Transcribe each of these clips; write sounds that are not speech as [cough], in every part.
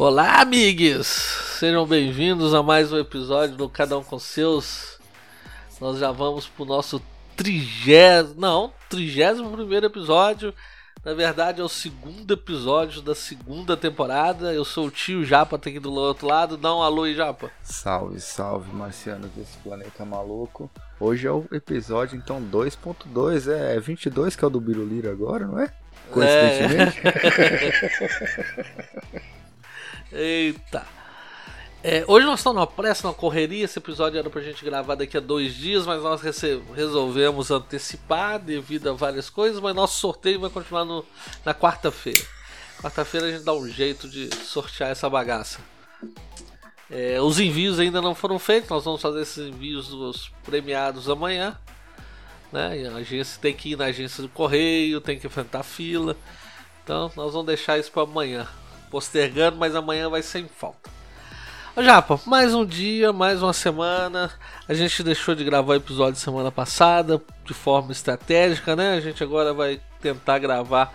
Olá, amigos! Sejam bem-vindos a mais um episódio do Cada Um com Seus. Nós já vamos pro nosso trigésimo, não, trigésimo primeiro episódio. Na verdade, é o segundo episódio da segunda temporada. Eu sou o tio Japa, tá aqui do outro lado. Dá um alô aí, Japa. Salve, salve, marcianos desse planeta maluco. Hoje é o episódio, então, 2.2. É 22 que é o do Biruliro agora, não é? Coincidentemente. É. [laughs] Eita. É, hoje nós estamos numa pressa, numa correria. Esse episódio era pra gente gravar daqui a dois dias, mas nós resolvemos antecipar devido a várias coisas. Mas nosso sorteio vai continuar no, na quarta-feira. Quarta-feira a gente dá um jeito de sortear essa bagaça. É, os envios ainda não foram feitos, nós vamos fazer esses envios dos premiados amanhã. Né? a agência tem que ir na agência do correio, tem que enfrentar fila. Então nós vamos deixar isso para amanhã postergando, mas amanhã vai sem falta. Japa, mais um dia, mais uma semana. A gente deixou de gravar o episódio semana passada de forma estratégica, né? A gente agora vai tentar gravar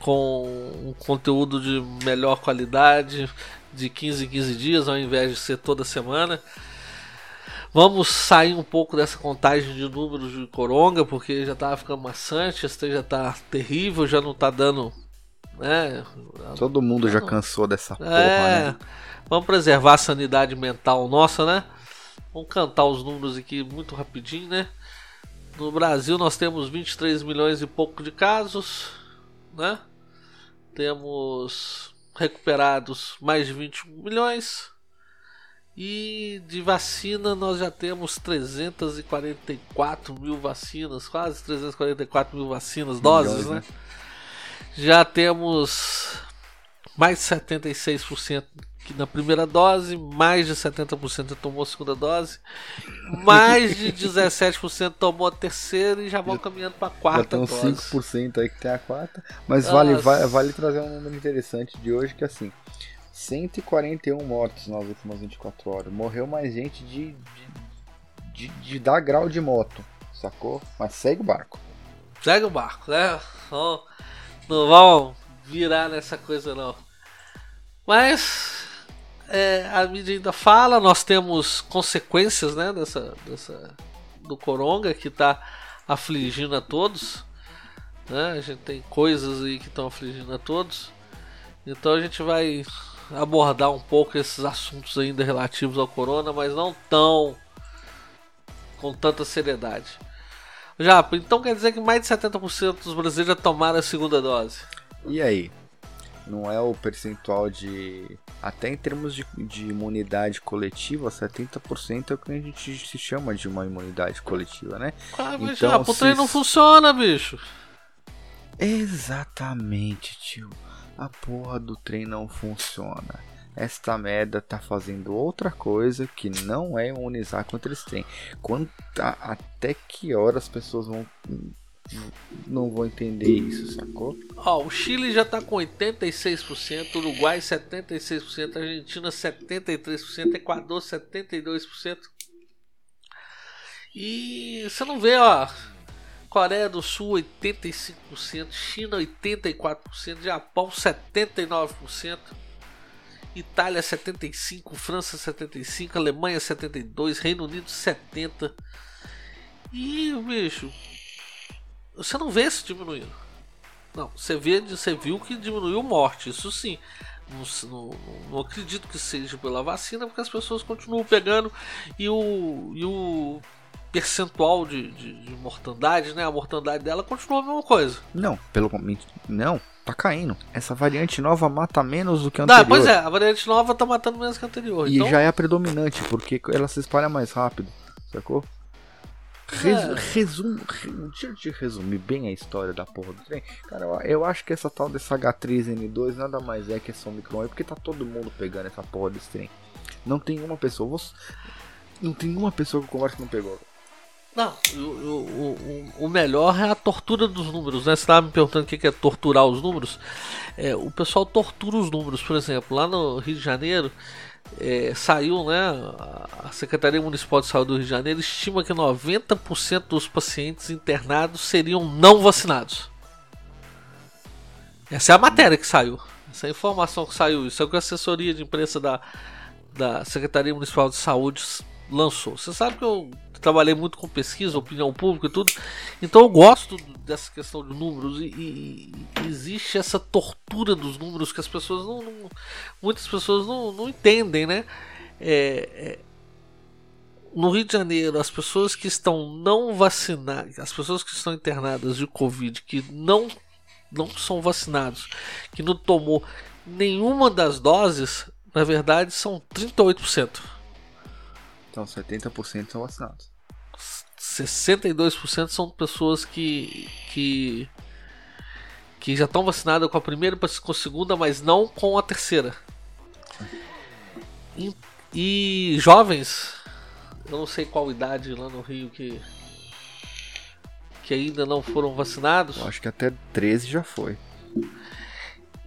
com um conteúdo de melhor qualidade, de 15 em 15 dias, ao invés de ser toda semana. Vamos sair um pouco dessa contagem de números de Coronga, porque já estava ficando maçante, esse já está terrível, já não está dando é, Todo mundo já cansou dessa porra, é, né? Vamos preservar a sanidade mental nossa, né? Vamos cantar os números aqui muito rapidinho, né? No Brasil nós temos 23 milhões e pouco de casos, né? Temos recuperados mais de 21 milhões. E de vacina nós já temos 344 mil vacinas, quase 344 mil vacinas, doses, milhões, né? né? Já temos mais de 76% na primeira dose, mais de 70% tomou a segunda dose, mais de 17% tomou a terceira e já vão caminhando para a quarta já tem uns 5% aí que tem a quarta. Mas vale, vale, vale trazer um número interessante de hoje que é assim, 141 mortos nas últimas 24 horas. Morreu mais gente de, de, de, de dar grau de moto, sacou? Mas segue o barco. Segue o barco, né? Não vão virar nessa coisa não. Mas é, a mídia ainda fala, nós temos consequências né, dessa, dessa, do Coronga que está afligindo a todos. Né? A gente tem coisas aí que estão afligindo a todos. Então a gente vai abordar um pouco esses assuntos ainda relativos ao corona, mas não tão com tanta seriedade. Já, então quer dizer que mais de 70% dos brasileiros já tomaram a segunda dose. E aí? Não é o percentual de. Até em termos de, de imunidade coletiva, 70% é o que a gente se chama de uma imunidade coletiva, né? Ah, mas então, já, o trem não funciona, bicho. Exatamente, tio. A porra do trem não funciona esta merda tá fazendo outra coisa que não é imunizar contra esse trem. Quanto, a, até que hora as pessoas vão não vão entender isso, sacou? Ó, o Chile já tá com 86%, Uruguai 76%, Argentina 73%, Equador 72%. E você não vê, ó, Coreia do Sul 85%, China 84%, Japão 79%. Itália 75, França 75, Alemanha 72, Reino Unido 70. E, bicho, você não vê isso diminuindo. Não, você vê, você viu que diminuiu morte, isso sim. Não, não, não, acredito que seja pela vacina, porque as pessoas continuam pegando e o, e o percentual de, de, de mortandade, né? A mortandade dela continua a mesma coisa. Não, pelo não, tá caindo. Essa variante nova mata menos do que a anterior. Não, pois é, a variante nova tá matando menos que a anterior. E então... já é a predominante, porque ela se espalha mais rápido, sacou? Res, é. Resumo, deixa eu te resumir bem a história da porra do trem. Cara, eu, acho que essa tal dessa H3N2 nada mais é que essa Omicron é porque tá todo mundo pegando essa porra desse trem. Não tem uma pessoa, você, não tem uma pessoa que eu converso que não pegou. Não, o, o, o, melhor é a tortura dos números, né? Você estava me perguntando o que é torturar os números. É, o pessoal tortura os números, por exemplo, lá no Rio de Janeiro é, saiu, né? A Secretaria Municipal de Saúde do Rio de Janeiro estima que 90% dos pacientes internados seriam não vacinados. Essa é a matéria que saiu. Essa informação que saiu, isso é o que a assessoria de imprensa da, da Secretaria Municipal de Saúde lançou. Você sabe que eu trabalhei muito com pesquisa, opinião pública e tudo, então eu gosto dessa questão de números e, e, existe essa tortura dos números que as pessoas não, não muitas pessoas não, não entendem, né? É, é, no Rio de Janeiro, as pessoas que estão não vacinadas, as pessoas que estão internadas de Covid, que não, não são vacinados, que não tomou nenhuma das doses, na verdade são 38%. Então 70% são vacinados. 62% são pessoas que, que, que já estão vacinadas com a primeira e com a segunda, mas não com a terceira. E, e jovens, eu não sei qual idade lá no Rio que que ainda não foram vacinados. Eu acho que até 13 já foi.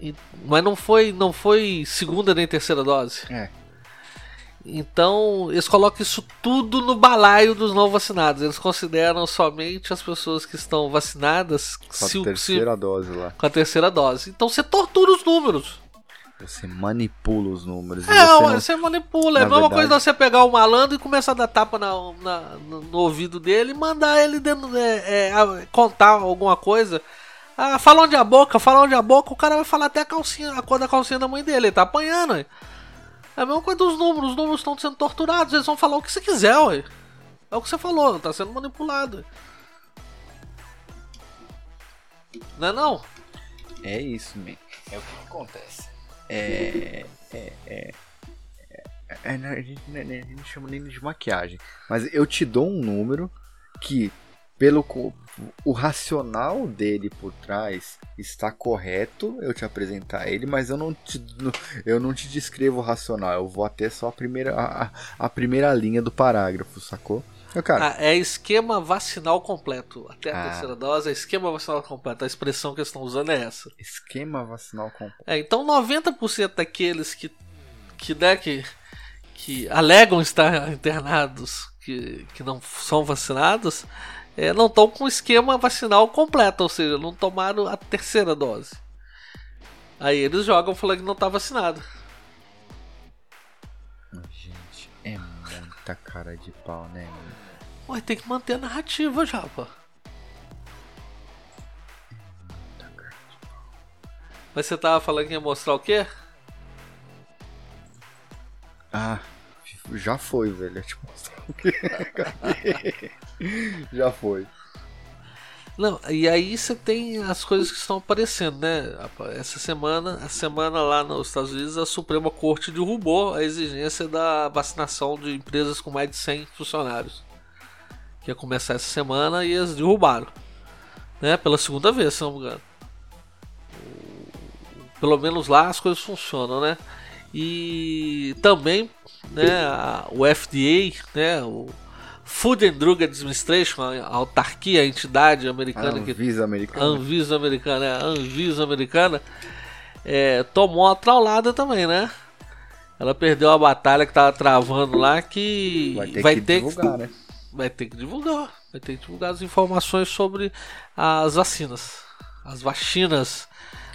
E, mas não foi, não foi segunda nem terceira dose. É. Então, eles colocam isso tudo no balaio dos não vacinados. Eles consideram somente as pessoas que estão vacinadas com a terceira se, dose lá. Com a terceira dose. Então você tortura os números. Você manipula os números. É, você, não, você manipula. É a mesma verdade... coisa você pegar o malandro e começar a dar tapa na, na no, ouvido dele e mandar ele dentro, é, é, contar alguma coisa. Ah, fala onde é a boca, fala onde é a boca, o cara vai falar até a calcinha, a cor da calcinha da mãe dele. Ele tá apanhando. Aí. É a mesma coisa dos números, os números estão sendo torturados, eles vão falar o que você quiser, ué. É o que você falou, tá sendo manipulado. Não é não? É isso, man. É o que acontece. É. É. é, é, é a, gente, a gente chama nem de maquiagem. Mas eu te dou um número que, pelo o racional dele por trás está correto eu te apresentar ele, mas eu não te, eu não te descrevo o racional, eu vou até só a primeira, a, a primeira linha do parágrafo, sacou? cara, ah, é esquema vacinal completo. Até a ah. terceira dose é esquema vacinal completo. A expressão que eles estão usando é essa. Esquema vacinal completo. É, então 90% daqueles que, que, né, que, que alegam estar internados, que, que não são vacinados, é, não estão com o esquema vacinal completo, ou seja, não tomaram a terceira dose. Aí eles jogam falando que não está vacinado. Gente, é muita cara de pau, né? Ué, tem que manter a narrativa já, pô. Mas você tava falando que ia mostrar o quê? Ah, já foi, velho. [laughs] Já foi. Não, e aí você tem as coisas que estão aparecendo, né? Essa semana, a semana lá nos Estados Unidos, a Suprema Corte derrubou a exigência da vacinação de empresas com mais de 100 funcionários. Que ia começar essa semana e eles derrubaram. Né? Pela segunda vez, se não me engano. Pelo menos lá as coisas funcionam, né? E também né, a, o FDA, né, o Food and Drug Administration, a autarquia, a entidade americana a Anvisa que americana, Anvisa americana, é, a Anvisa americana, é, tomou uma traulada também, né? Ela perdeu a batalha que tava travando lá que vai ter vai que ter divulgar, que, né? Vai ter que divulgar, vai ter que divulgar as informações sobre as vacinas, as vacinas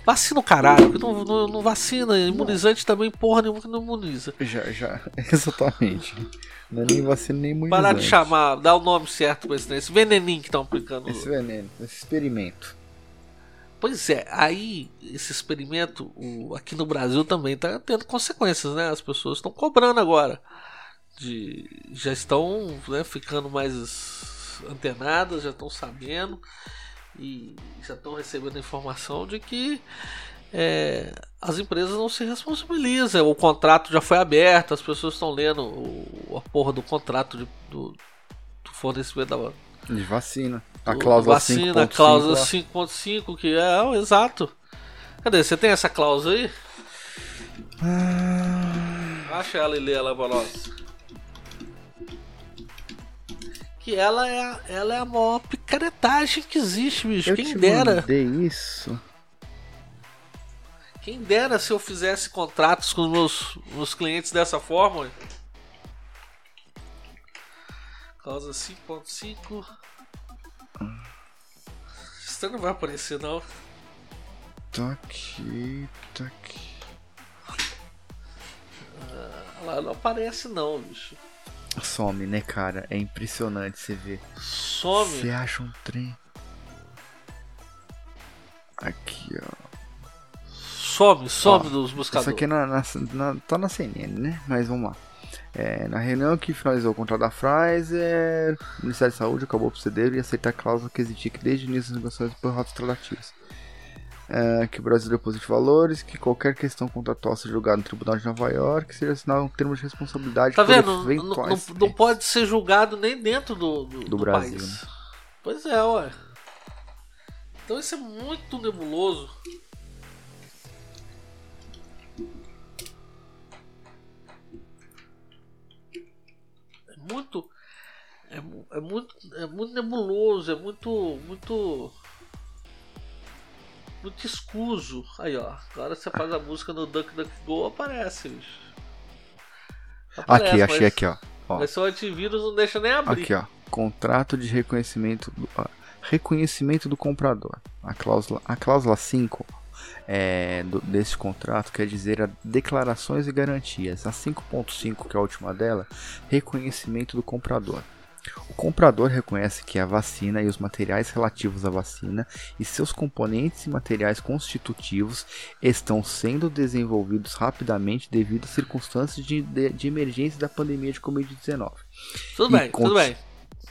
Vacina o caralho, não, não, não, vacina, imunizante também, porra nenhuma que não imuniza. Já, já, [laughs] exatamente. Não é nem vacina nem imunizante. Parar de chamar, dá o nome certo pra esse, esse veneninho que estão aplicando. Esse veneno, esse experimento. Pois é, aí esse experimento o, aqui no Brasil também tá tendo consequências, né? As pessoas estão cobrando agora. De, já estão né, ficando mais antenadas, já estão sabendo e já estão recebendo informação de que é, as empresas não se responsabilizam. O contrato já foi aberto, as pessoas estão lendo o, a porra do contrato de, do, do fornecimento da de vacina. A cláusula vacina, 5. a cláusula 5.5, que é, é exato. Cadê? Você tem essa cláusula aí? Ah... Acha ela e lê ela pra nós que ela é, a, ela é a maior picaretagem que existe, bicho. Eu Quem te dera. isso. Quem dera se eu fizesse contratos com os meus, meus clientes dessa forma. Causa 5.5. Isso não vai aparecer não. Tá aqui, tá aqui. Ela não aparece não, bicho. Some, né, cara? É impressionante você ver. Some. Você acha um trem. Aqui, ó. Some, some Ó, dos Isso buscadores. aqui é na, na, na- tá na CNN, né? Mas vamos lá. É, na reunião que finalizou o contrato da Pfizer, o Ministério da Saúde acabou por ceder e aceitar a cláusula que existia que desde o início das negociações por rotas tratativas. É, que o Brasil deposite valores, que qualquer questão contratual seja julgada no Tribunal de Nova York, seja assinado um termo de responsabilidade Tá vendo? Não, não, não pode ser julgado nem dentro do, do, do Brasil, país. né? Pois é, ué. Então isso é muito nebuloso. É muito. É, é muito. É muito nebuloso, é muito. muito. Muito escuso. Aí ó. Agora você faz a música no Duck Duck Go, aparece, bicho. Aparece, Aqui, achei mas- aqui, ó. ó. Mas seu antivírus não deixa nem abrir. Aqui, ó. Contrato de reconhecimento do, ó, reconhecimento do comprador. A cláusula, a cláusula 5 é, do, desse contrato quer dizer a declarações e garantias. A 5.5, que é a última dela, reconhecimento do comprador. O comprador reconhece que a vacina e os materiais relativos à vacina e seus componentes e materiais constitutivos estão sendo desenvolvidos rapidamente devido às circunstâncias de, de, de emergência da pandemia de Covid-19 Tudo E bem, tudo bem.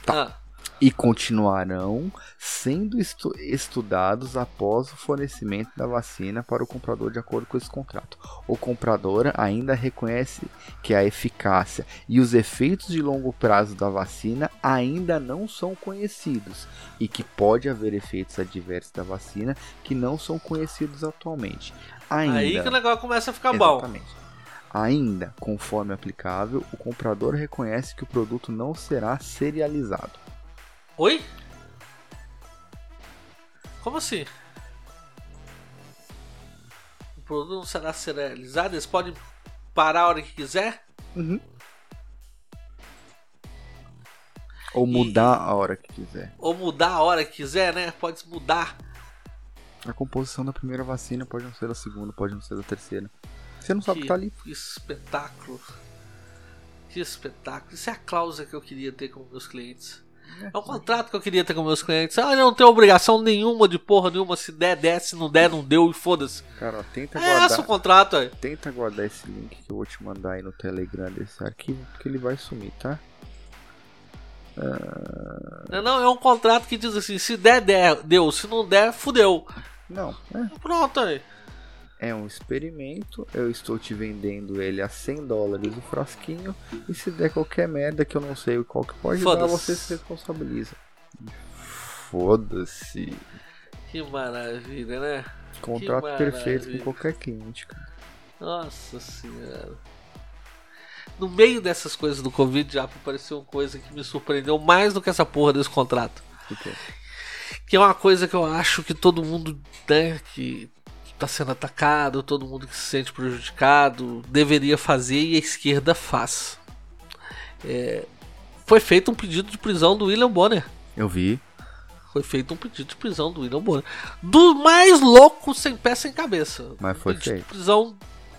Tá. Ah, e continuarão sendo estu- estudados após o fornecimento da vacina para o comprador de acordo com esse contrato. O comprador ainda reconhece que a eficácia e os efeitos de longo prazo da vacina ainda não são conhecidos e que pode haver efeitos adversos da vacina que não são conhecidos atualmente. Ainda, aí que o negócio começa a ficar bom. Exatamente. Ainda, conforme aplicável, o comprador reconhece que o produto não será serializado. Oi? Como assim? O produto não será serializado? Eles podem parar a hora que quiser? Ou mudar a hora que quiser. Ou mudar a hora que quiser, né? Pode mudar. A composição da primeira vacina pode não ser da segunda, pode não ser da terceira. Você não sabe o que tá ali. que espetáculo. Que espetáculo. Isso é a cláusula que eu queria ter com meus clientes. É um contrato que eu queria ter com meus clientes. Ah, eu não tenho obrigação nenhuma de porra nenhuma. Se der, desce. Se não der, não deu. E foda-se. Cara, ó, tenta É guardar. esse o contrato, aí. Tenta guardar esse link que eu vou te mandar aí no Telegram desse arquivo, porque ele vai sumir, tá? Não, não, é um contrato que diz assim: se der, der, deu. Se não der, fudeu. Não, é, Pronto aí. É um experimento. Eu estou te vendendo ele a 100 dólares o frasquinho. E se der qualquer merda que eu não sei qual que pode dar, você se responsabiliza. Foda-se. Que maravilha, né? Contrato Que perfeito com maravilha. qualquer cliente, cara. Nossa senhora. No meio dessas coisas do Covid já apareceu uma coisa que me surpreendeu mais do que essa porra desse contrato. Que é uma coisa que eu acho que todo mundo, né, que tá sendo atacado, todo mundo que se sente prejudicado, deveria fazer e a esquerda faz. É, foi feito um pedido de prisão do William Bonner. Eu vi. Foi feito um pedido de prisão do William Bonner. Do mais louco sem pé sem cabeça. Mas foi um pedido feito. de prisão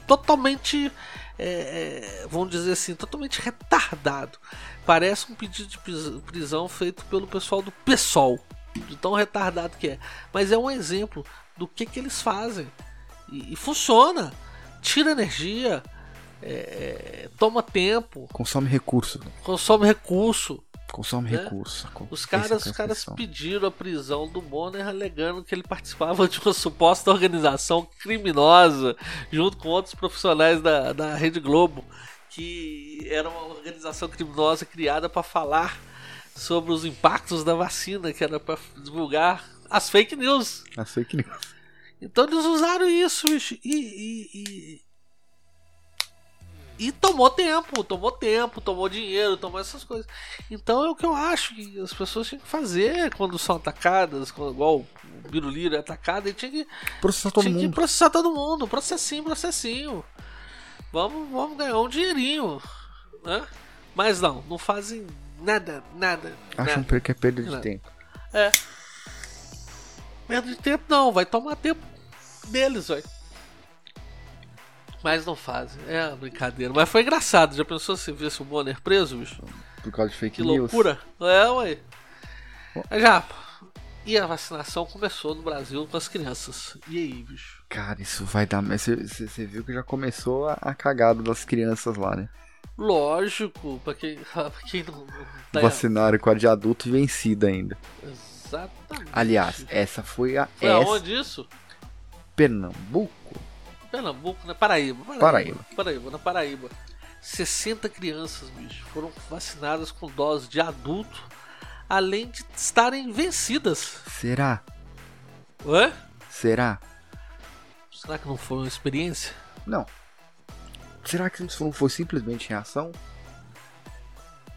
totalmente, é, é, vamos dizer assim, totalmente retardado. Parece um pedido de pris- prisão feito pelo pessoal do PSOL. De tão retardado que é. Mas é um exemplo do que, que eles fazem. E, e funciona. Tira energia. é, é, toma tempo. Consome recurso. Consome recurso. Consome Né? recurso. Os caras, os caras pediram a prisão do Bonner alegando que ele participava de uma suposta organização criminosa junto com outros profissionais da, da Rede Globo, que era uma organização criminosa criada para falar sobre os impactos da vacina, que era para divulgar as fake news. As fake news. Então eles usaram isso bicho, e, e, e, e tomou tempo, tomou tempo, tomou dinheiro, tomou essas coisas. Então é o que eu acho que as pessoas tinham que fazer quando são atacadas, quando, igual o Biruliro é atacado, ele tinha que, Processar todo mundo. processar todo mundo, processinho, processinho. Vamos, vamos ganhar um dinheirinho, né? Mas não, não fazem nada, nada. Acham nada. que é perda de Nada. tempo. É. Perda de tempo não, vai tomar tempo. deles, velho. Mas não fazem. É brincadeira. Mas foi engraçado. Já pensou se visse o Bonner preso, bicho? Por causa de fake Que news. loucura. É, ué. Já. E a vacinação começou no Brasil com as crianças. E aí, bicho? Cara, isso vai dar. Você viu que já começou a, a cagada das crianças lá, né? Lógico, pra quem, [laughs] pra quem não, tá. Vacinaram com a de adulto vencida ainda. Exatamente. Aliás, essa foi a. Foi essa, aonde isso? Pernambuco? Pernambuco, na Paraíba. Paraíba. Paraíba, na Paraíba. 60 crianças, bicho, foram vacinadas com dose de adulto, além de estarem vencidas. Será? Ué? Será? Será que não foi uma experiência? Não. Será que isso não foi simplesmente reação?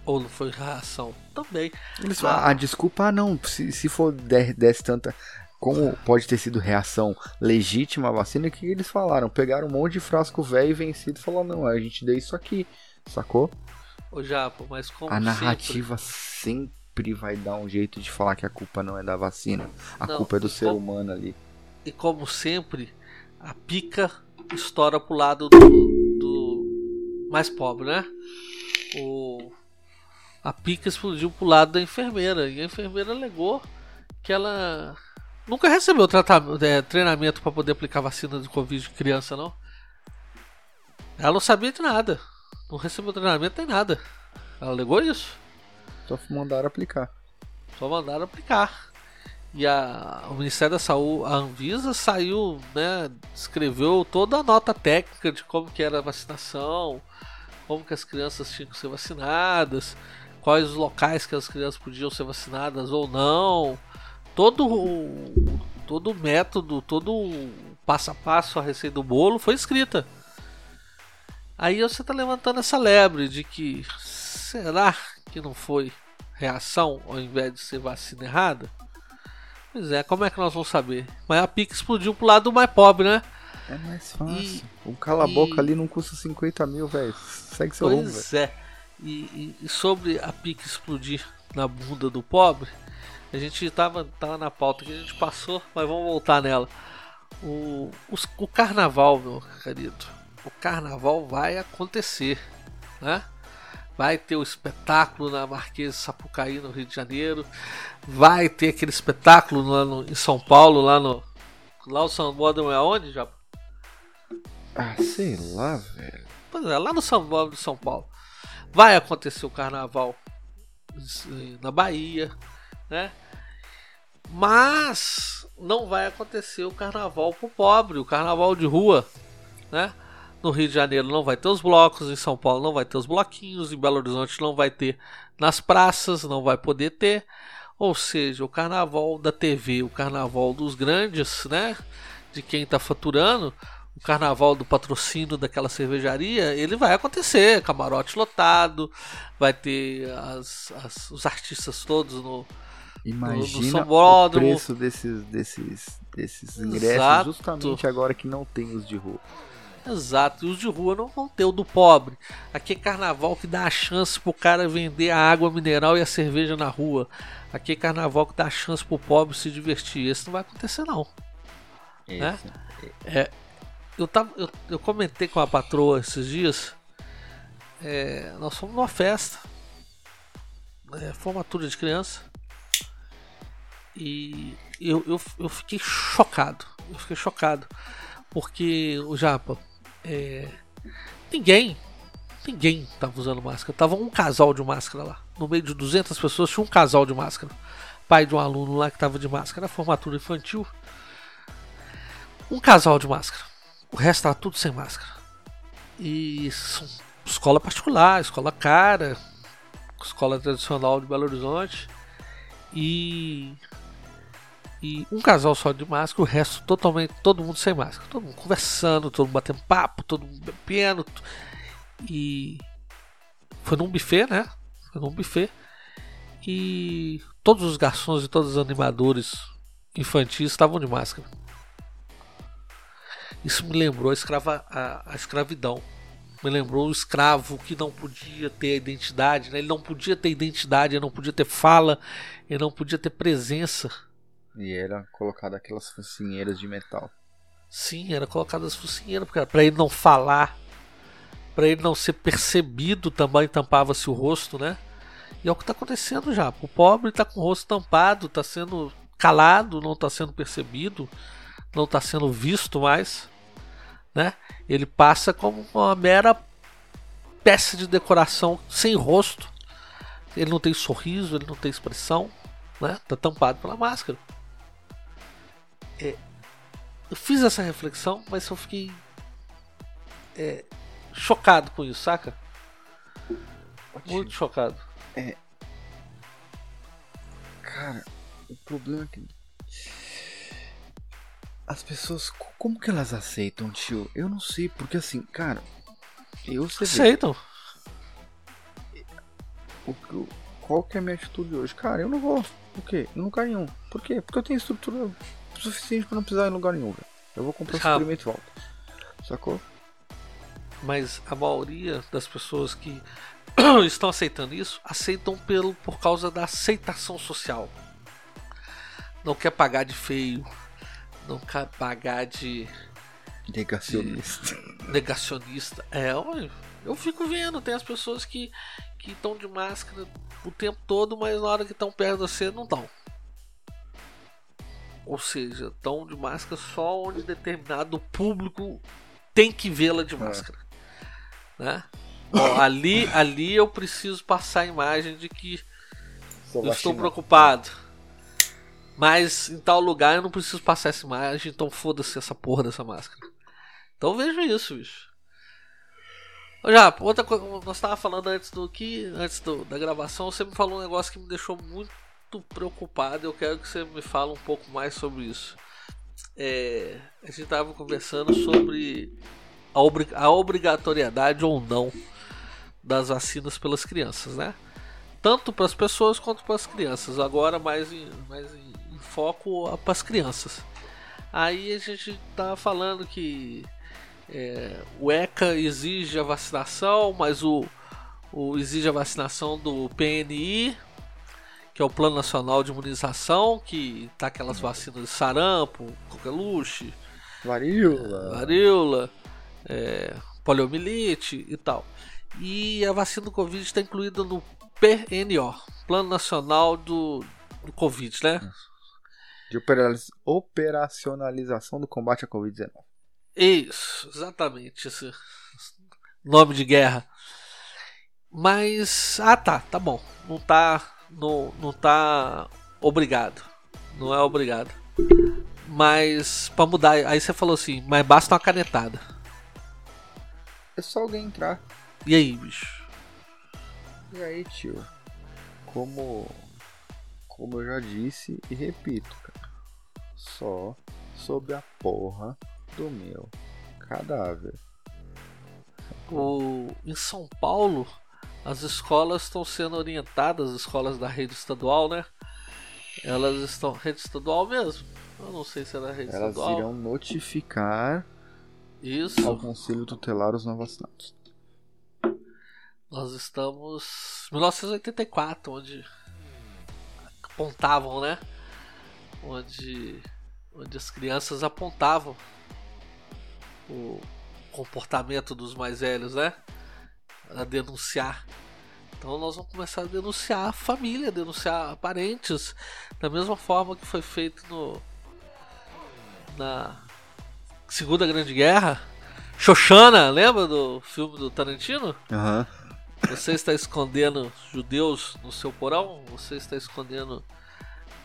Ou não foi reação? Também. Eles, Ah. a, a desculpa, ah não, se, se for der, desse tanta. Como pode ter sido reação legítima a vacina, o que eles falaram? Pegaram um monte de frasco velho e vencido e falaram, não, a gente deu isso aqui, sacou? Ô Japa, mas como A sempre- narrativa sempre vai dar um jeito de falar que a culpa não é da vacina. A Não, culpa é do ser como- humano ali. E como sempre, a pica estoura pro lado do, do mais pobre, né? O, a pica explodiu pro lado da enfermeira. E a enfermeira alegou que ela nunca recebeu tratamento, é, treinamento para poder aplicar vacina de Covid de criança, não. Ela não sabia de nada. Não recebeu treinamento nem nada. Ela alegou isso. Só mandaram aplicar. Só mandaram aplicar. E a, o Ministério da Saúde, a Anvisa, saiu, né, escreveu toda a nota técnica de como que era a vacinação, como que as crianças tinham que ser vacinadas, quais os locais que as crianças podiam ser vacinadas ou não. Todo o, todo o método, todo o passo a passo, a receita do bolo foi escrita. Aí você está levantando essa lebre de que será que não foi reação ao invés de ser vacina errada? Pois é, como é que nós vamos saber? Mas a pica explodiu pro lado do mais pobre, né? É mais fácil. E- um cala a e- ali não custa 50 mil, velho. Segue seu rumo, velho. Pois é. E, e- e sobre a pica explodir na bunda do pobre, a gente tava, tava na pauta que a gente passou, mas vamos voltar nela. O, os- o carnaval, meu querido, o carnaval vai acontecer, né? Vai ter o espetáculo na Marquês de Sapucaí, no Rio de Janeiro. Vai ter aquele espetáculo lá no, em São Paulo, lá no. Lá o São Paulo é aonde, já? Ah, sei lá, velho. Pois é, lá no São Paulo de São Paulo. Vai acontecer o carnaval na Bahia, né? Mas não vai acontecer o carnaval pro pobre, o carnaval de rua, né? No Rio de Janeiro não vai ter os blocos, em São Paulo não vai ter os bloquinhos, em Belo Horizonte não vai ter nas praças, não vai poder ter. Ou seja, o carnaval da TV, o carnaval dos grandes, né? De quem tá faturando, o carnaval do patrocínio daquela cervejaria, ele vai acontecer, camarote lotado, vai ter as, as- os artistas todos no, Imagina o sambódromo. preço desses, desses, desses ingressos Exato. justamente agora que não tem os de rua. Exato, e os de rua não vão ter o do pobre. Aqui é carnaval que dá a chance pro cara vender a água mineral e a cerveja na rua. Aqui é carnaval que dá a chance pro pobre se divertir. Esse não vai acontecer não. Né? Esse- Eu, tava, eu, eu comentei com a patroa esses dias. é, nós fomos numa festa. É, formatura de criança. E eu, eu, eu fiquei chocado. Eu fiquei chocado. Porque o Japa. é, ninguém. Ninguém tava usando máscara. Tava um casal de máscara lá. No meio de 200 pessoas tinha um casal de máscara. Pai de um aluno lá que tava de máscara. Formatura infantil. Um casal de máscara. O resto tava tudo sem máscara. E escola particular, escola cara, escola tradicional de Belo Horizonte. E e um casal só de máscara, o resto totalmente, todo mundo sem máscara, todo mundo conversando, todo mundo batendo papo, todo mundo bebendo. E foi num buffet, né? Foi num buffet. E todos os garçons e todos os animadores infantis estavam de máscara. Isso me lembrou a, escrava, a, a escravidão. Me lembrou o escravo que não podia ter identidade, né? ele não podia ter identidade, ele não podia ter fala, ele não podia ter presença. E era colocado aquelas focinheiras de metal. Sim, era colocado as focinheiras para ele não falar, para ele não ser percebido, também tampava-se o rosto, né? E é o que está acontecendo já. O pobre está com o rosto tampado, está sendo calado, não está sendo percebido, não está sendo visto mais, né? Ele passa como uma mera peça de decoração sem rosto. Ele não tem sorriso, ele não tem expressão, né? Tá tampado pela máscara. É, eu fiz essa reflexão, mas eu fiquei é, chocado com isso, saca? Muito chocado. É. Cara, o problema é que. As pessoas, como que elas aceitam, tio? Eu não sei, porque assim, cara, eu sei. Aceitam. O, o, qual que é a minha atitude hoje? Cara, eu não vou. Por quê? Em lugar nenhum. Por quê? Porque eu tenho estrutura suficiente para não precisar ir em lugar nenhum, velho. Eu vou comprar ah. suprimento e volta. Sacou? Mas a maioria das pessoas que [clears throat] estão aceitando isso, aceitam pelo, por causa da aceitação social. Não quer pagar de feio, não pagar de. Negacionista. De, negacionista. É, eu, eu fico vendo, tem as pessoas que estão de máscara o tempo todo, mas na hora que estão perto de você não estão. Ou seja, estão de máscara só onde determinado público tem que vê-la de é. máscara. É. Né? [laughs] ali, ali eu preciso passar a imagem de que Sou eu estou preocupado. Mas em tal lugar eu não preciso passar essa imagem, então foda-se essa porra dessa máscara. Então veja isso, bicho. Já, outra coisa, nós estava falando antes do que, antes do, da gravação, você me falou um negócio que me deixou muito preocupado. Eu quero que você me fale um pouco mais sobre isso. É, a gente estava conversando sobre a, obri a obrigatoriedade ou não das vacinas pelas crianças, né? Tanto para as pessoas quanto para as crianças. Agora mais em, mais em foco para as crianças. Aí a gente tá falando que é, o ECA exige a vacinação, mas o, o exige a vacinação do PNI, que é o Plano Nacional de Imunização, que tá aquelas vacinas de sarampo, coqueluche, varíola, varíola é, poliomielite e tal. E a vacina do Covid está incluída no PNO, Plano Nacional do, do Covid, né? De operacionalização do combate à Covid-19. Isso, exatamente. Esse nome de guerra. Mas. Ah tá, tá bom. Não tá. Não, não tá obrigado. Não é obrigado. Mas para mudar, aí você falou assim, mas basta uma canetada. É só alguém entrar. E aí, bicho? E aí, tio? Como como eu já disse e repito, cara. Só sobre a porra do meu cadáver. O, em São Paulo, as escolas estão sendo orientadas, as escolas da rede estadual, né? Elas estão. Rede estadual mesmo? Eu não sei se era rede Elas estadual. Elas irão notificar Isso. ao Conselho Tutelar os não vacinados. Nós estamos. 1984, onde apontavam, né? Onde, onde as crianças apontavam o comportamento dos mais velhos, né? A denunciar. Então nós vamos começar a denunciar a família, denunciar parentes, da mesma forma que foi feito no na Segunda Grande Guerra. Xoxana, lembra do filme do Tarantino? Uhum. Você está escondendo judeus no seu porão? Você está escondendo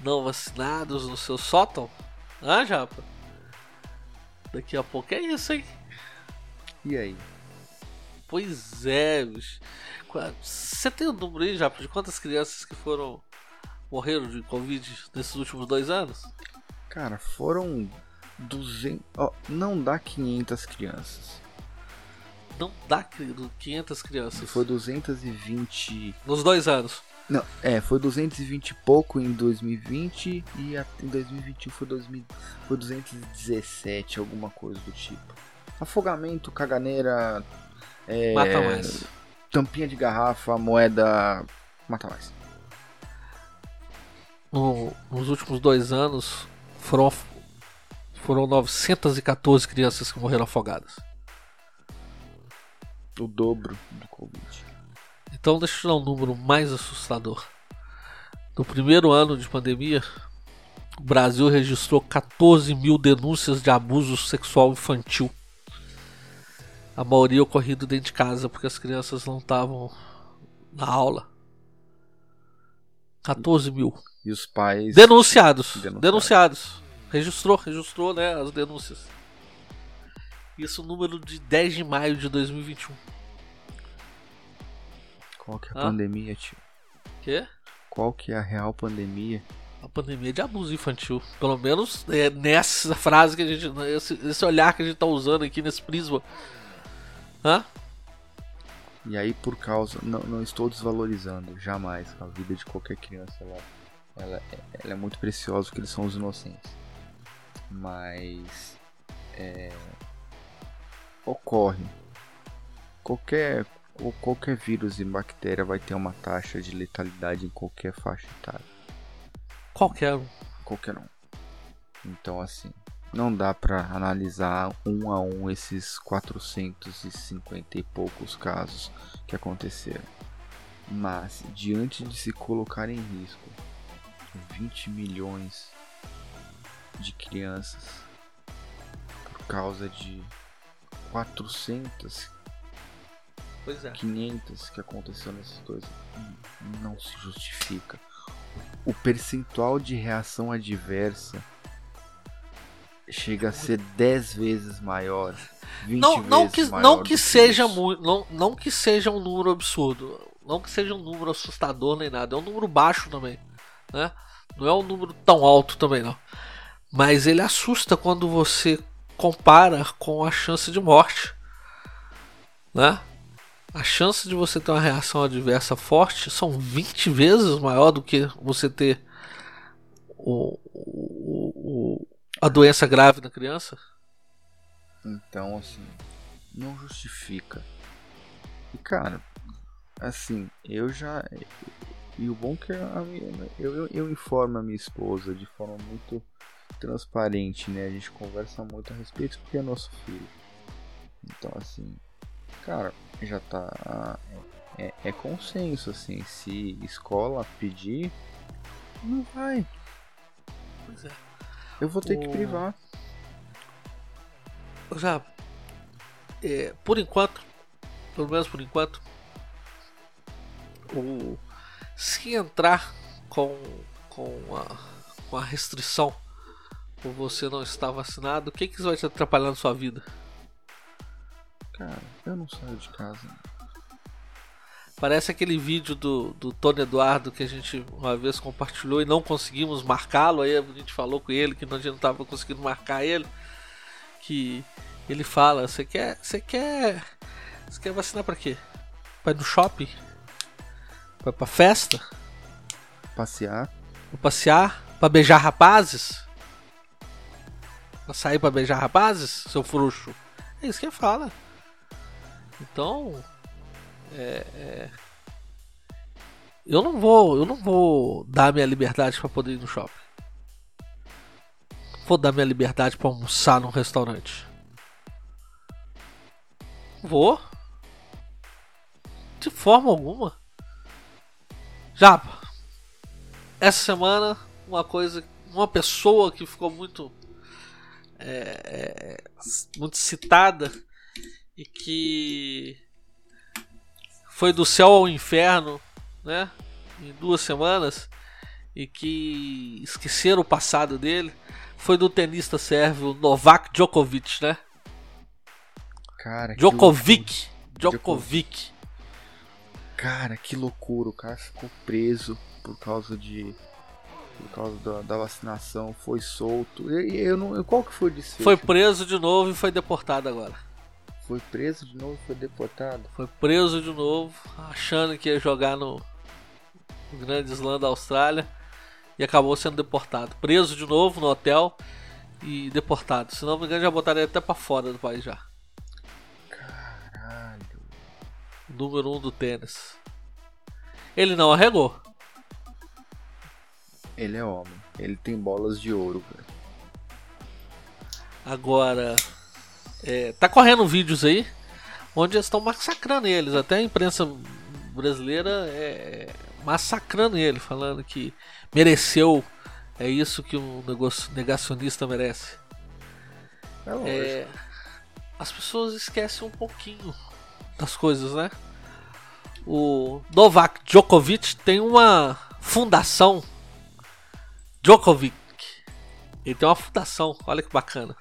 não vacinados no seu sótão? Ah, Japa? Daqui a pouco é isso, hein? E aí? Pois é, bicho. Você tem um número aí, Japa, de quantas crianças que foram. morreram de Covid nesses últimos dois anos? Cara, foram 200. Oh, não dá 500 crianças. Não dá 500 crianças. Foi 220. Nos dois anos. Não, é, foi 220 e pouco em 2020 e em 2021 foi, 2000, foi 217, alguma coisa do tipo. Afogamento, caganeira, é, mata mais. Tampinha de garrafa, moeda, mata mais. No, nos últimos dois anos foram foram 914 crianças que morreram afogadas. O dobro do Covid. Então deixa eu te dar um número mais assustador. No primeiro ano de pandemia, o Brasil registrou 14 mil denúncias de abuso sexual infantil. A maioria ocorrido dentro de casa, porque as crianças não estavam na aula. 14 mil. E os pais. Denunciados. Denunciados. Denunciados. Registrou, registrou, né, as denúncias. Isso número de 10 de maio de 2021. Qual que é a Ah. pandemia, tio? Que? Qual que é a real pandemia? A pandemia de abuso infantil. Pelo menos é nessa frase que a gente. Esse, esse olhar que a gente tá usando aqui nesse prisma. Hã? E aí, por causa. Não, não estou desvalorizando, jamais. A vida de qualquer criança ela, ela, ela é muito preciosa porque eles são os inocentes. Mas. É, ocorre. Qualquer, qual- qualquer vírus e bactéria vai ter uma taxa de letalidade em qualquer faixa etária. Qualquer um. Qualquer um. Então, assim. Não dá pra analisar um a um esses 450 e poucos casos que aconteceram. Mas, diante de se colocar em risco 20 milhões de crianças por causa de 400, Pois é. 500 que aconteceu nesses dois, não se justifica. O percentual de reação adversa chega a ser 10 vezes maior. 20 Não, não vezes que, maior não que seja muito. Não, não que seja um número absurdo. Não que seja um número assustador nem nada. É um número baixo também. Né? Não é um número tão alto também, não. Mas ele assusta quando você compara com a chance de morte. Né? A chance de você ter uma reação adversa forte são 20 vezes maior do que você ter o, o- o- a doença grave na criança. Então, assim, não justifica. E, cara, assim, eu já. E o bom que a minha, eu, eu, eu informo a minha esposa de forma muito transparente, né? A gente conversa muito a respeito porque é nosso filho. Então, assim, cara, já tá. É, é consenso, assim, se escola pedir, não vai. Pois é. Eu vou ter que O- privar. já é, por enquanto, pelo menos por enquanto, o se entrar com com a, com a restrição por você não estar vacinado, o que que isso vai te atrapalhar na sua vida? Cara, eu não saio de casa. Parece aquele vídeo do, do Tony Eduardo que a gente uma vez compartilhou e não conseguimos marcá-lo. Aí a gente falou com ele que a gente não estava conseguindo marcar ele. Que ele fala: Você quer. Você quer. Você quer vacinar pra quê? Pra ir no shopping? Pra ir pra festa? Passear. Pra passear? Pra beijar rapazes? Pra sair pra beijar rapazes, seu frouxo? É isso que ele fala. Então. É, é, eu não vou. Eu não vou dar minha liberdade pra poder ir no shopping. Vou dar minha liberdade pra almoçar num restaurante. Vou. De forma alguma. Japa. Essa semana, uma coisa. Uma pessoa que ficou muito. é, é, muito citada e que foi do céu ao inferno, né? Em duas semanas e que esqueceram o passado dele foi do tenista sérvio Novak Djokovic, né? Cara, Djokovic. Djokovic. Cara, que loucura. O cara ficou preso por causa de. Por causa da, da vacinação, foi solto. E e eu não. Qual que foi o desfecho? Foi preso de novo e foi deportado agora. Foi preso de novo, foi deportado. Foi preso de novo, achando que ia jogar no, no Grande Slam da Austrália e acabou sendo deportado. Preso de novo no hotel e deportado. Se não me engano, já botaram ele até pra fora do país já. Caralho. Número 1 um do tênis. Ele não arregou. Ele é homem. Ele tem bolas de ouro, cara. Agora, é, tá correndo vídeos aí onde eles estão massacrando eles. Até a imprensa brasileira é massacrando ele, falando que mereceu. É isso que um negacionista merece. É, é as pessoas esquecem um pouquinho das coisas, né? O Novak Djokovic tem uma fundação. Djokovic. Ele tem uma fundação, olha que bacana.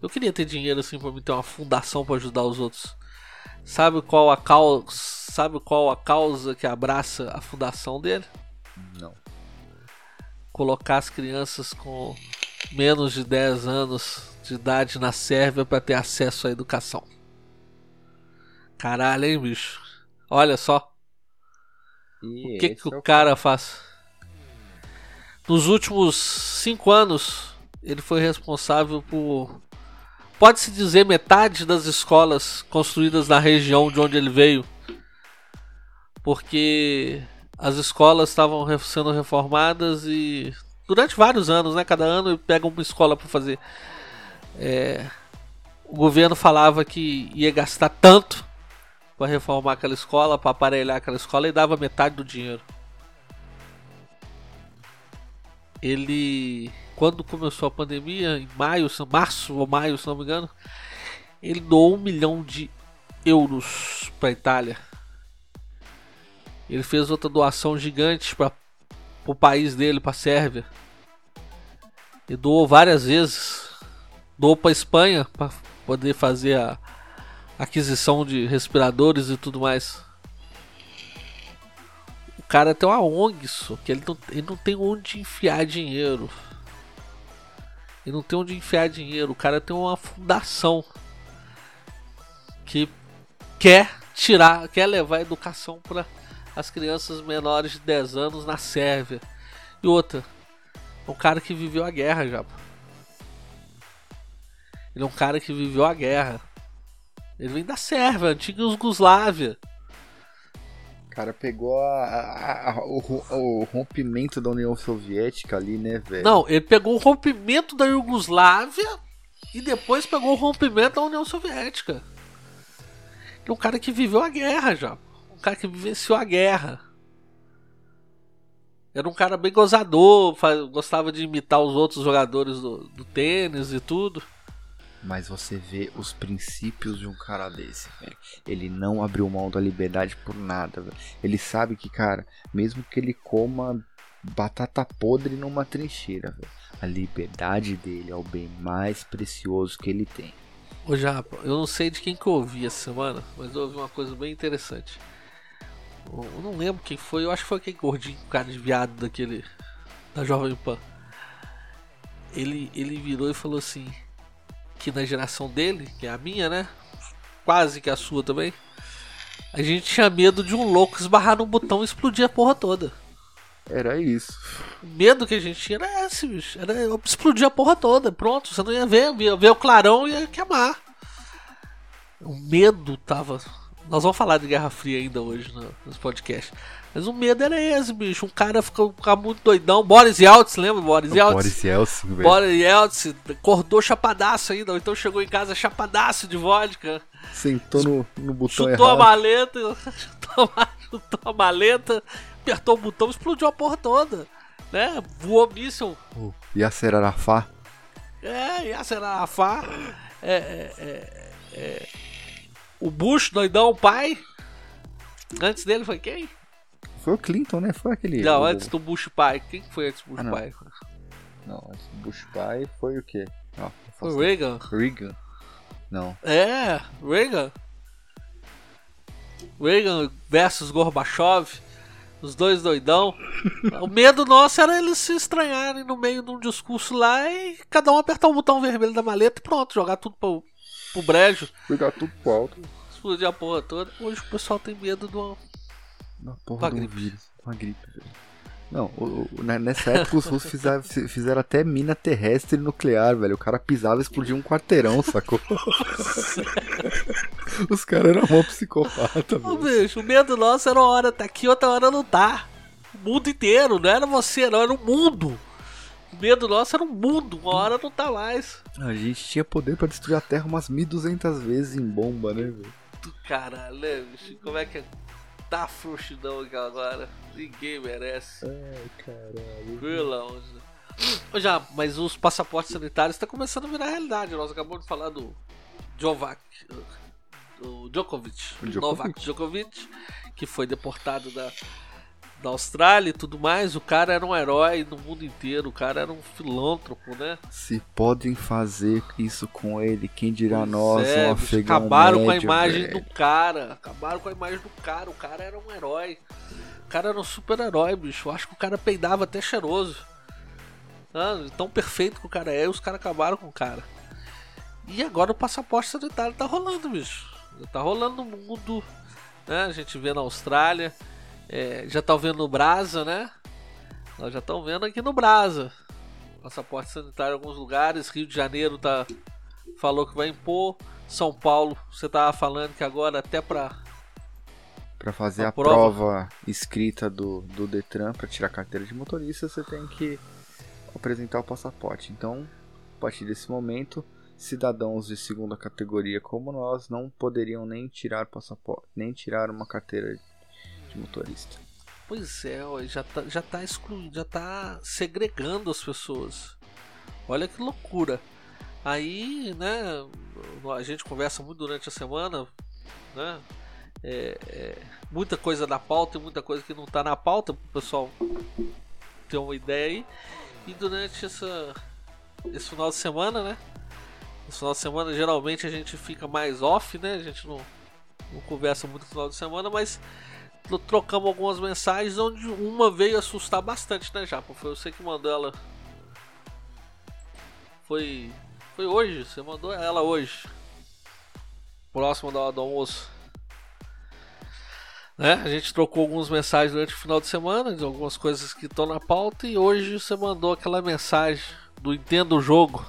Eu queria ter dinheiro assim para mim ter uma fundação para ajudar os outros. Sabe qual a causa, sabe qual a causa que abraça a fundação dele? Não. Colocar as crianças com menos de 10 anos de idade na Sérvia para ter acesso à educação. Caralho, hein, bicho? Olha só. E o que, que é o cara faz? Nos últimos cinco anos, ele foi responsável por, pode-se dizer, metade das escolas construídas na região de onde ele veio. Porque as escolas estavam sendo reformadas e durante vários anos, né? Cada ano ele pega uma escola para fazer. É, o governo falava que ia gastar tanto para reformar aquela escola, para aparelhar aquela escola e dava metade do dinheiro. Ele, quando começou a pandemia, em maio, março ou maio, se não me engano, ele doou um milhão de euros para a Itália. Ele fez outra doação gigante para o país dele, para a Sérvia. E doou várias vezes. Doou para Espanha para poder fazer a, aquisição de respiradores e tudo mais. O cara tem uma ONG isso, que ele não, ele não tem onde enfiar dinheiro. Ele não tem onde enfiar dinheiro. O cara tem uma fundação que quer tirar, quer levar a educação para as crianças menores de 10 anos na Sérvia. E outra, é um cara que viveu a guerra já. Ele é um cara que viveu a guerra. Ele vem da Sérvia, antiga Yugoslávia. Cara pegou a, a, a, o, o, rompimento da União Soviética ali, né, velho? Não, ele pegou o rompimento da Iugoslávia e depois pegou o rompimento da União Soviética. É um cara que viveu a guerra já. Um cara que vivenciou a guerra. Era um cara bem gozador, gostava de imitar os outros jogadores do, do tênis e tudo. Mas você vê os princípios de um cara desse, velho. Ele não abriu mão da liberdade por nada, velho. Ele sabe que, cara, mesmo que ele coma batata podre numa trincheira, velho. A liberdade dele é o bem mais precioso que ele tem. Ô Japa, eu não sei de quem que eu ouvi essa semana, mas eu ouvi uma coisa bem interessante. Eu não lembro quem foi, eu acho que foi aquele gordinho, cara de viado daquele. da Jovem Pan. Ele, ele virou e falou assim: que na geração dele, que é a minha, né? Quase que a sua também. A gente tinha medo de um louco esbarrar no botão e explodir a porra toda. Era isso. O medo que a gente tinha era esse, bicho. Era explodir a porra toda. Pronto, você não ia ver, ia ver o clarão e ia queimar. O medo tava. Nós vamos falar de Guerra Fria ainda hoje no, nos podcasts. Mas o medo era esse, bicho. Um cara ficou, muito doidão. Boris Yeltsin, lembra? Boris Yeltsin? Boris Yeltsin, velho. Boris Yeltsin acordou chapadaço ainda. Ou então chegou em casa chapadaço de vodka. Sentou no, no botão chutou errado. A maleta, [laughs] chutou, a, chutou a maleta, apertou o botão, explodiu a porra toda. Né? Voou míssil. Uh, Yasser Arafat. É, Yasser Arafat. É, é, é, é, o Bush, doidão, pai. Antes dele foi quem? Foi o Clinton, né? Foi aquele. Não, antes do Bush pai. Quem foi antes do Bush ah, não. pai? Não, antes do Bush pai foi o quê? Não, foi o Reagan. Reagan. Não. É, Reagan. Reagan versus Gorbachev. Os dois doidão. [laughs] o medo nosso era eles se estranharem no meio de um discurso lá e cada um apertar o botão vermelho da maleta e pronto, jogar tudo pro, pro brejo. Jogar tudo pro alto. Explodir a porra toda. Hoje o pessoal tem medo de uma uma porra uma gripe. Vírus, uma gripe, velho. Não, o, o, nessa época os russos fizeram, fizeram, até mina terrestre nuclear, velho. O cara pisava e explodia um quarteirão, sacou? [laughs] os caras eram mó psicopata, velho. bicho, o medo nosso era uma hora tá aqui, outra hora não tá. O mundo inteiro, não era você, não, era o mundo. O medo nosso era o mundo, uma hora não tá mais. A gente tinha poder pra destruir a Terra umas 1200 vezes em bomba, né, velho? Caralho, né, bicho? Como é que é? Tá frouxidão aqui agora. Ninguém merece. Ai, caralho. Pelo amor. Já, mas os passaportes sanitários estão começando a virar realidade. Nós acabamos de falar do Jovac, do Djokovic, Djokovic. Novak Djokovic, que foi deportado da, da Austrália e tudo mais. O cara era um herói no mundo inteiro, o cara era um filântropo, né? Se podem fazer isso com ele, quem dirá Pois nós, é, um afegão acabaram com a médio, imagem velho. do cara. Acabaram com a imagem do cara. O cara era um herói. O cara era um super-herói, bicho. Eu acho que o cara peidava até cheiroso. Ah, tão perfeito que o cara é, e os caras acabaram com o cara. E agora o passaporte sanitário tá rolando, bicho. Tá rolando no mundo. Né? A gente vê na Austrália. É, já tá vendo no Brasa, né? Nós já estamos vendo aqui no Brasa. Passaporte sanitário em alguns lugares. Rio de Janeiro tá falou que vai impor. São Paulo, você tava falando que agora até pra. Pra fazer A a, prova. prova. escrita do, do Detran pra tirar a carteira de motorista, você tem que apresentar o passaporte. Então, a partir desse momento, cidadãos de segunda categoria como nós não poderiam nem tirar passaporte, nem tirar uma carteira de motorista. Pois é, ó, já tá, já tá excluindo, já tá segregando as pessoas. Olha que loucura. Aí, né, a gente conversa muito durante a semana, né? é, é, muita coisa da pauta e muita coisa que não tá na pauta, pro pessoal ter uma ideia aí. E durante essa, esse final de semana, né? Esse final de semana geralmente a gente fica mais off, né? A gente não, não conversa muito no final de semana, mas trocamos algumas mensagens onde uma veio assustar bastante, né, Japa? Foi você que mandou ela. Foi. Foi hoje, você mandou ela hoje. Próximo da hora do almoço. Né? A gente trocou algumas mensagens durante o final de semana, de algumas coisas que estão na pauta, e hoje você mandou aquela mensagem do Entendo o Jogo.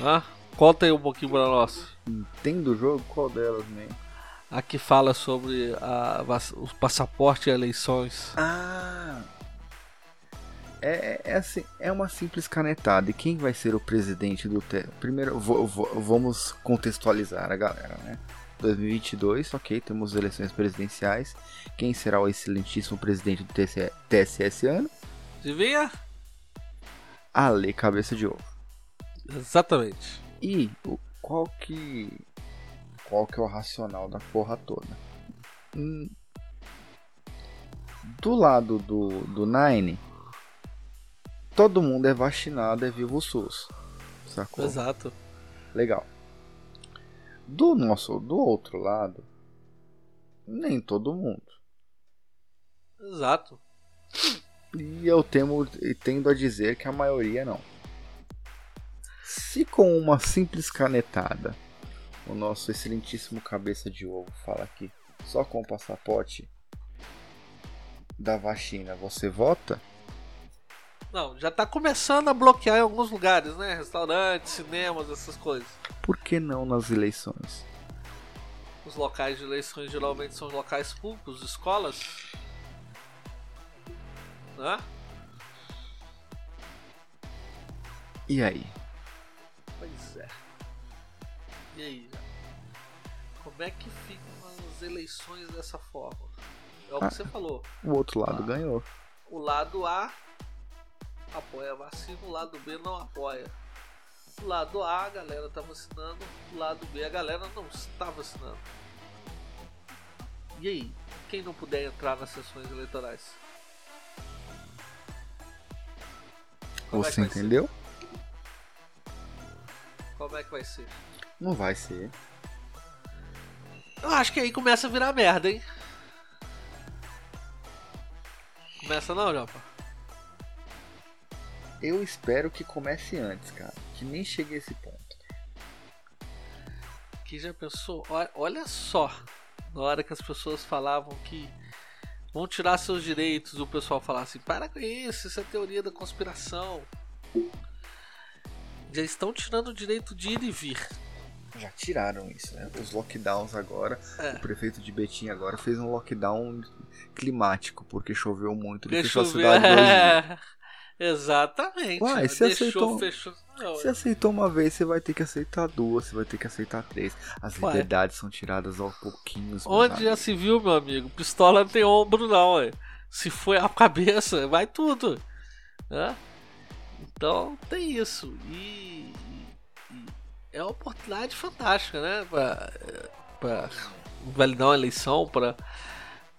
Ah, conta aí um pouquinho pra nós. Entendo o jogo? Qual delas, man? A que fala sobre a, o passaporte e eleições. Ah! É, é, assim, é uma simples canetada. E quem vai ser o presidente do T? Primeiro, vo- vo- vamos contextualizar a galera, né? 2022, ok, temos eleições presidenciais. Quem será o excelentíssimo presidente do TSE, TSE esse ano? Adivinha? Ale Cabeça de Ovo. Exatamente. E o- qual que qual que é o racional da porra toda? Hum, do lado do, do Nine, todo mundo é vacinado, é vivo o SUS. Sacou? Exato. Legal. Do nosso, do outro lado, nem todo mundo. Exato. E eu temo, e tendo a dizer que a maioria não. Se com uma simples canetada o nosso excelentíssimo cabeça de ovo fala que só com o passaporte da vacina você vota, Não, já tá começando a bloquear em alguns lugares, né? Restaurantes, cinemas, essas coisas. por que não nas eleições? Os locais de eleições geralmente são locais públicos, escolas. Né? E aí? Pois é. E aí? Como é que ficam as eleições dessa forma? É o que Ah. você falou. O outro lado Ah. ganhou. O lado A apoia a vacina, o lado B não apoia. O lado A a galera tá vacinando, o lado B a galera não está vacinando. E aí, quem não puder entrar nas sessões eleitorais? Como é Você ser? entendeu? Como é que vai ser? Não vai ser. Eu acho que aí começa a virar merda, hein? Começa não, Japa? Eu espero que comece antes, cara. Que nem chegue a esse ponto. Que já pensou? Olha, só, na hora que as pessoas falavam que vão tirar seus direitos, o pessoal falava assim: para com isso, isso é teoria da conspiração. Já estão tirando o direito de ir e vir. Já tiraram isso, né? Os lockdowns agora. É. O prefeito de Betim agora fez um lockdown climático, porque choveu muito. Ele fechou a cidade dias. [laughs] Exatamente. Uai, você Deixou, aceitou- fechou. Não, Você aceitou uma vez, você vai ter que aceitar duas, você vai ter que aceitar três. As Ué. liberdades são tiradas aos pouquinhos. Onde já se viu, meu amigo? Pistola não tem ombro, não. ué. Se foi a cabeça, vai tudo. né? Então tem isso. E é uma oportunidade fantástica, né? Pra validar uma eleição, pra,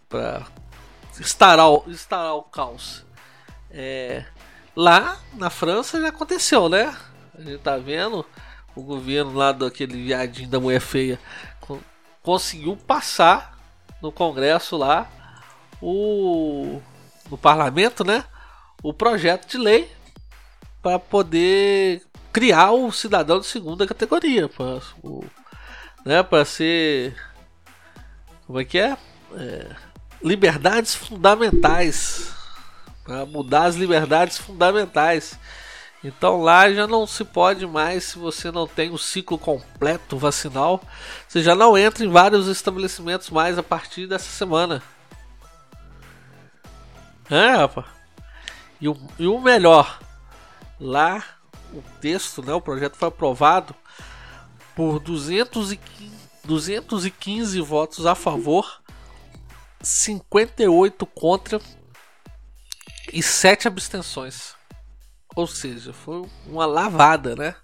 pra instaurar, o- instaurar o caos. É, lá na França já aconteceu, né? A gente tá vendo o governo lá daquele viadinho da mulher feia co- conseguiu passar no Congresso lá o no parlamento, né? O projeto de lei para poder criar o cidadão de segunda categoria, para né, ser como é que é? É, liberdades fundamentais, para mudar as liberdades fundamentais. Então lá já não se pode mais, se você não tem o ciclo completo vacinal, você já não entra em vários estabelecimentos mais a partir dessa semana. É, rapaz. E o, e o melhor, lá o texto, né, o projeto foi aprovado por 215, 215 votos a favor, 58 contra e 7 abstenções. Ou seja, foi uma lavada, né?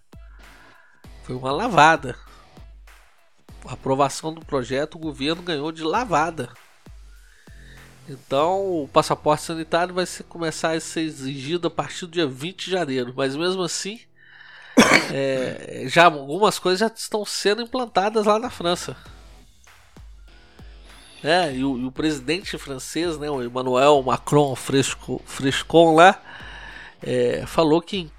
Foi uma lavada. A aprovação do projeto, o governo ganhou de lavada. Então, o passaporte sanitário vai ser, começar a ser exigido a partir do dia 20 de janeiro. Mas mesmo assim, é, já algumas coisas já estão sendo implantadas lá na França. É, e o, e o presidente francês, né, o Emmanuel Macron Fresco, Frescon lá, é, falou que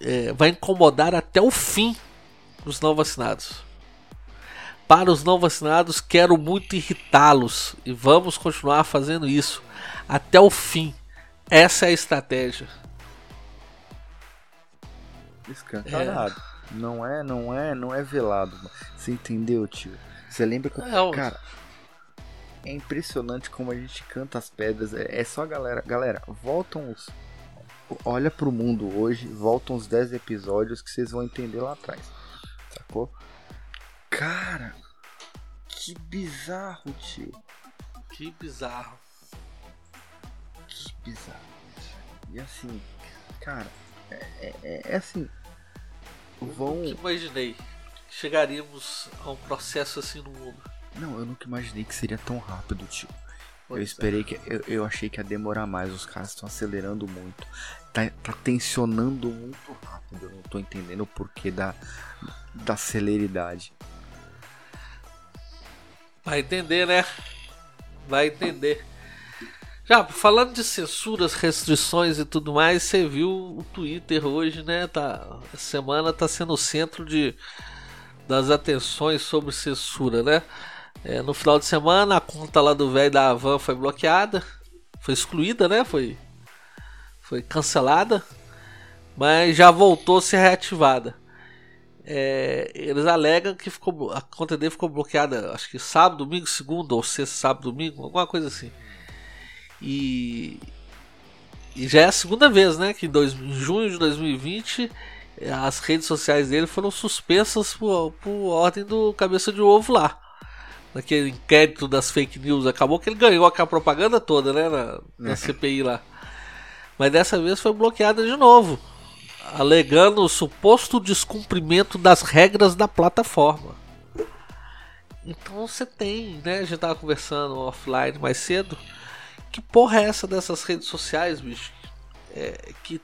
é, vai incomodar até o fim os não vacinados. Para os não vacinados, quero muito irritá-los e vamos continuar fazendo isso até o fim. Essa é a estratégia. Escancarado. Não é, não é, não é velado. mano. Você entendeu, tio? Você lembra que. É, Cara, é impressionante como a gente canta as pedras. É, é só a galera. Galera, voltam os. Olha pro mundo hoje, voltam os 10 episódios que vocês vão entender lá atrás. Sacou? Cara, que bizarro, tio. Que bizarro. Que bizarro. E assim, cara, é, é- é assim. Vão. Nunca imaginei que chegaríamos a um processo assim no mundo. Não, eu nunca imaginei que seria tão rápido, tio. Pois eu é. esperei que. Eu, eu achei que ia demorar mais. Os caras estão acelerando muito. Tá, tá tensionando muito rápido. Eu não tô entendendo o porquê da, da celeridade. Vai entender, né? Vai entender. Já, falando de censuras, restrições e tudo mais, você viu o Twitter hoje, né? Tá, essa semana tá sendo o centro de, das atenções sobre censura, né? É, no final de semana, a conta lá do velho da Havan foi bloqueada, foi excluída, né? Foi, foi cancelada, mas já voltou a ser reativada. É, eles alegam que ficou, a conta dele ficou bloqueada, acho que sábado, domingo, segunda ou sexta, sábado, domingo, alguma coisa assim. E, e já é a segunda vez, né? Que em, dois, em junho de 2020 eh, as redes sociais dele foram suspensas por, por ordem do cabeça de ovo lá. Naquele inquérito das fake news. Acabou que ele ganhou aquela propaganda toda, né? Na, na CPI lá. Mas dessa vez foi bloqueada de novo. Alegando o suposto descumprimento das regras da plataforma. Então você tem, né? A gente tava conversando offline mais cedo. Que porra é essa dessas redes sociais, bicho? É, que,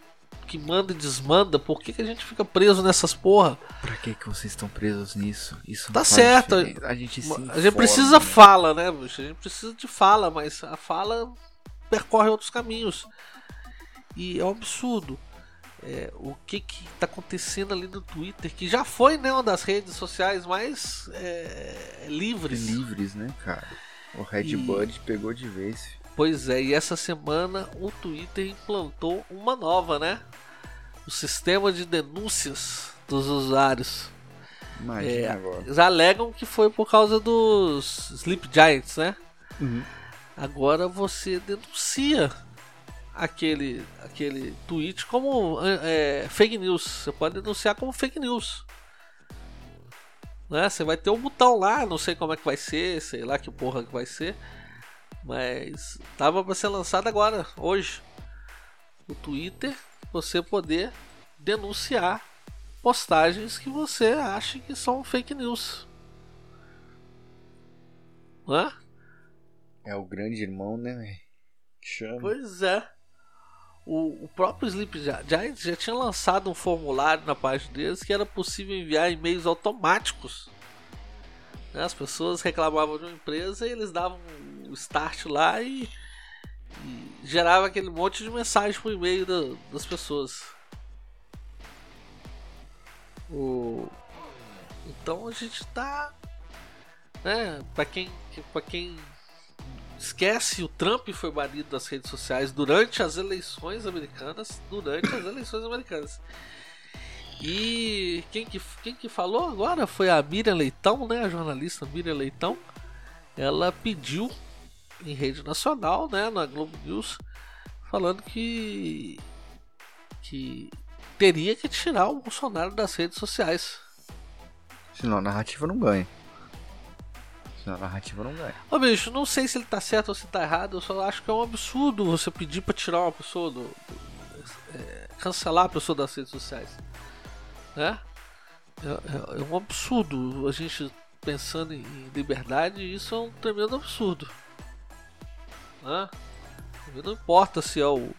que manda e desmanda. Por que, que a gente fica preso nessas porra? Pra que, que vocês estão presos nisso? Isso não Tá certo. diferença. A gente se A gente informa, precisa né? fala, né, bicho? A gente precisa de fala, mas a fala percorre outros caminhos. E é um absurdo. É, o que que tá acontecendo ali no Twitter, que já foi né, uma das redes sociais mais é, livres. livres, né, cara? O Red E- Bud pegou de vez. Pois é, e essa semana o Twitter implantou uma nova, né? O sistema de denúncias dos usuários. Imagina É, agora. eles alegam que foi por causa dos Sleep Giants, né? Uhum. Agora você denuncia aquele, aquele tweet como é, fake news. Você pode denunciar como fake news. Né? Você vai ter um botão lá, não sei como é que vai ser, sei lá que porra que vai ser. Mas tava para ser lançado agora, hoje. O Twitter, você poder denunciar postagens que você acha que são fake news. Hã? É o grande irmão, né, Chama. Pois é. O, o próprio Sleep Giants já tinha lançado um formulário na página deles que era possível enviar e-mails automáticos. Né? As pessoas reclamavam de uma empresa e eles davam o start lá e, e gerava aquele monte de mensagem por e-mail da, das pessoas. O... Então a gente tá. Né, para quem, pra quem esquece, o Trump foi banido das redes sociais durante as eleições americanas. Durante as eleições americanas. E quem que, quem que falou agora foi a Miriam Leitão, né? A jornalista Miriam Leitão. Ela pediu em rede nacional, né? Na Globo News, falando que. que teria que tirar o Bolsonaro das redes sociais. Senão a narrativa não ganha. Senão a narrativa não ganha. Ô bicho, não sei se ele tá certo ou se tá errado, eu só acho que é um absurdo você pedir pra tirar uma pessoa do. do é, cancelar a pessoa das redes sociais. Né? É, é, é, um absurdo a gente pensando em liberdade, isso é um tremendo absurdo. Né? Não importa se é o. o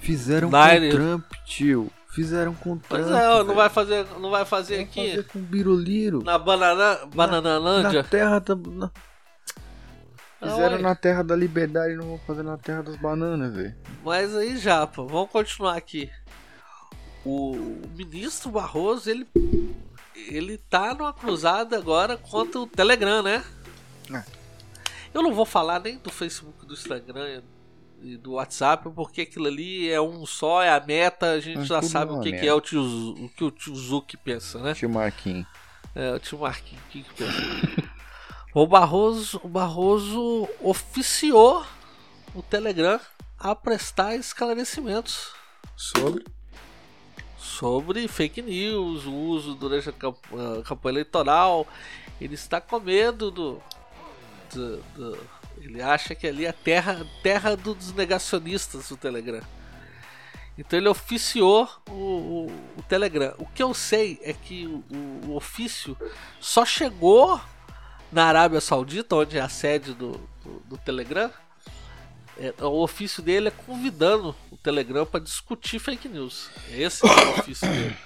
Fizeram Nine... com Trump, tio. Fizeram com. Pois é, não vai fazer, não vai fazer aqui. Fazer com Biruliro. Na banana, Bananalândia. Na terra da. Na... Fizeram na terra da liberdade, não vão fazer na terra das bananas, velho. Mas aí, Japa, vamos continuar aqui. O ministro Barroso, ele. Ele tá numa cruzada agora contra o Telegram, né? É. Eu não vou falar nem do Facebook do Instagram e do WhatsApp, porque aquilo ali é um só, é a meta, a gente Mas já sabe o que, que, é o, tio, o que o tio Zuc pensa, né? Tio Marquinhos. É, o tio Marquinhos, o que, que pensa? [laughs] o Barroso, o Barroso oficiou o Telegram a prestar esclarecimentos sobre sobre fake news, o uso durante a campanha eleitoral. Ele está com medo do, do, do ele acha que ali é a terra, terra dos negacionistas o Telegram. Então ele oficiou o, o, o, Telegram. O que eu sei é que o, o, ofício só chegou na Arábia Saudita, onde é a sede do, do, do Telegram. É, o ofício dele é convidando o Telegram para discutir fake news. Esse é o ofício dele.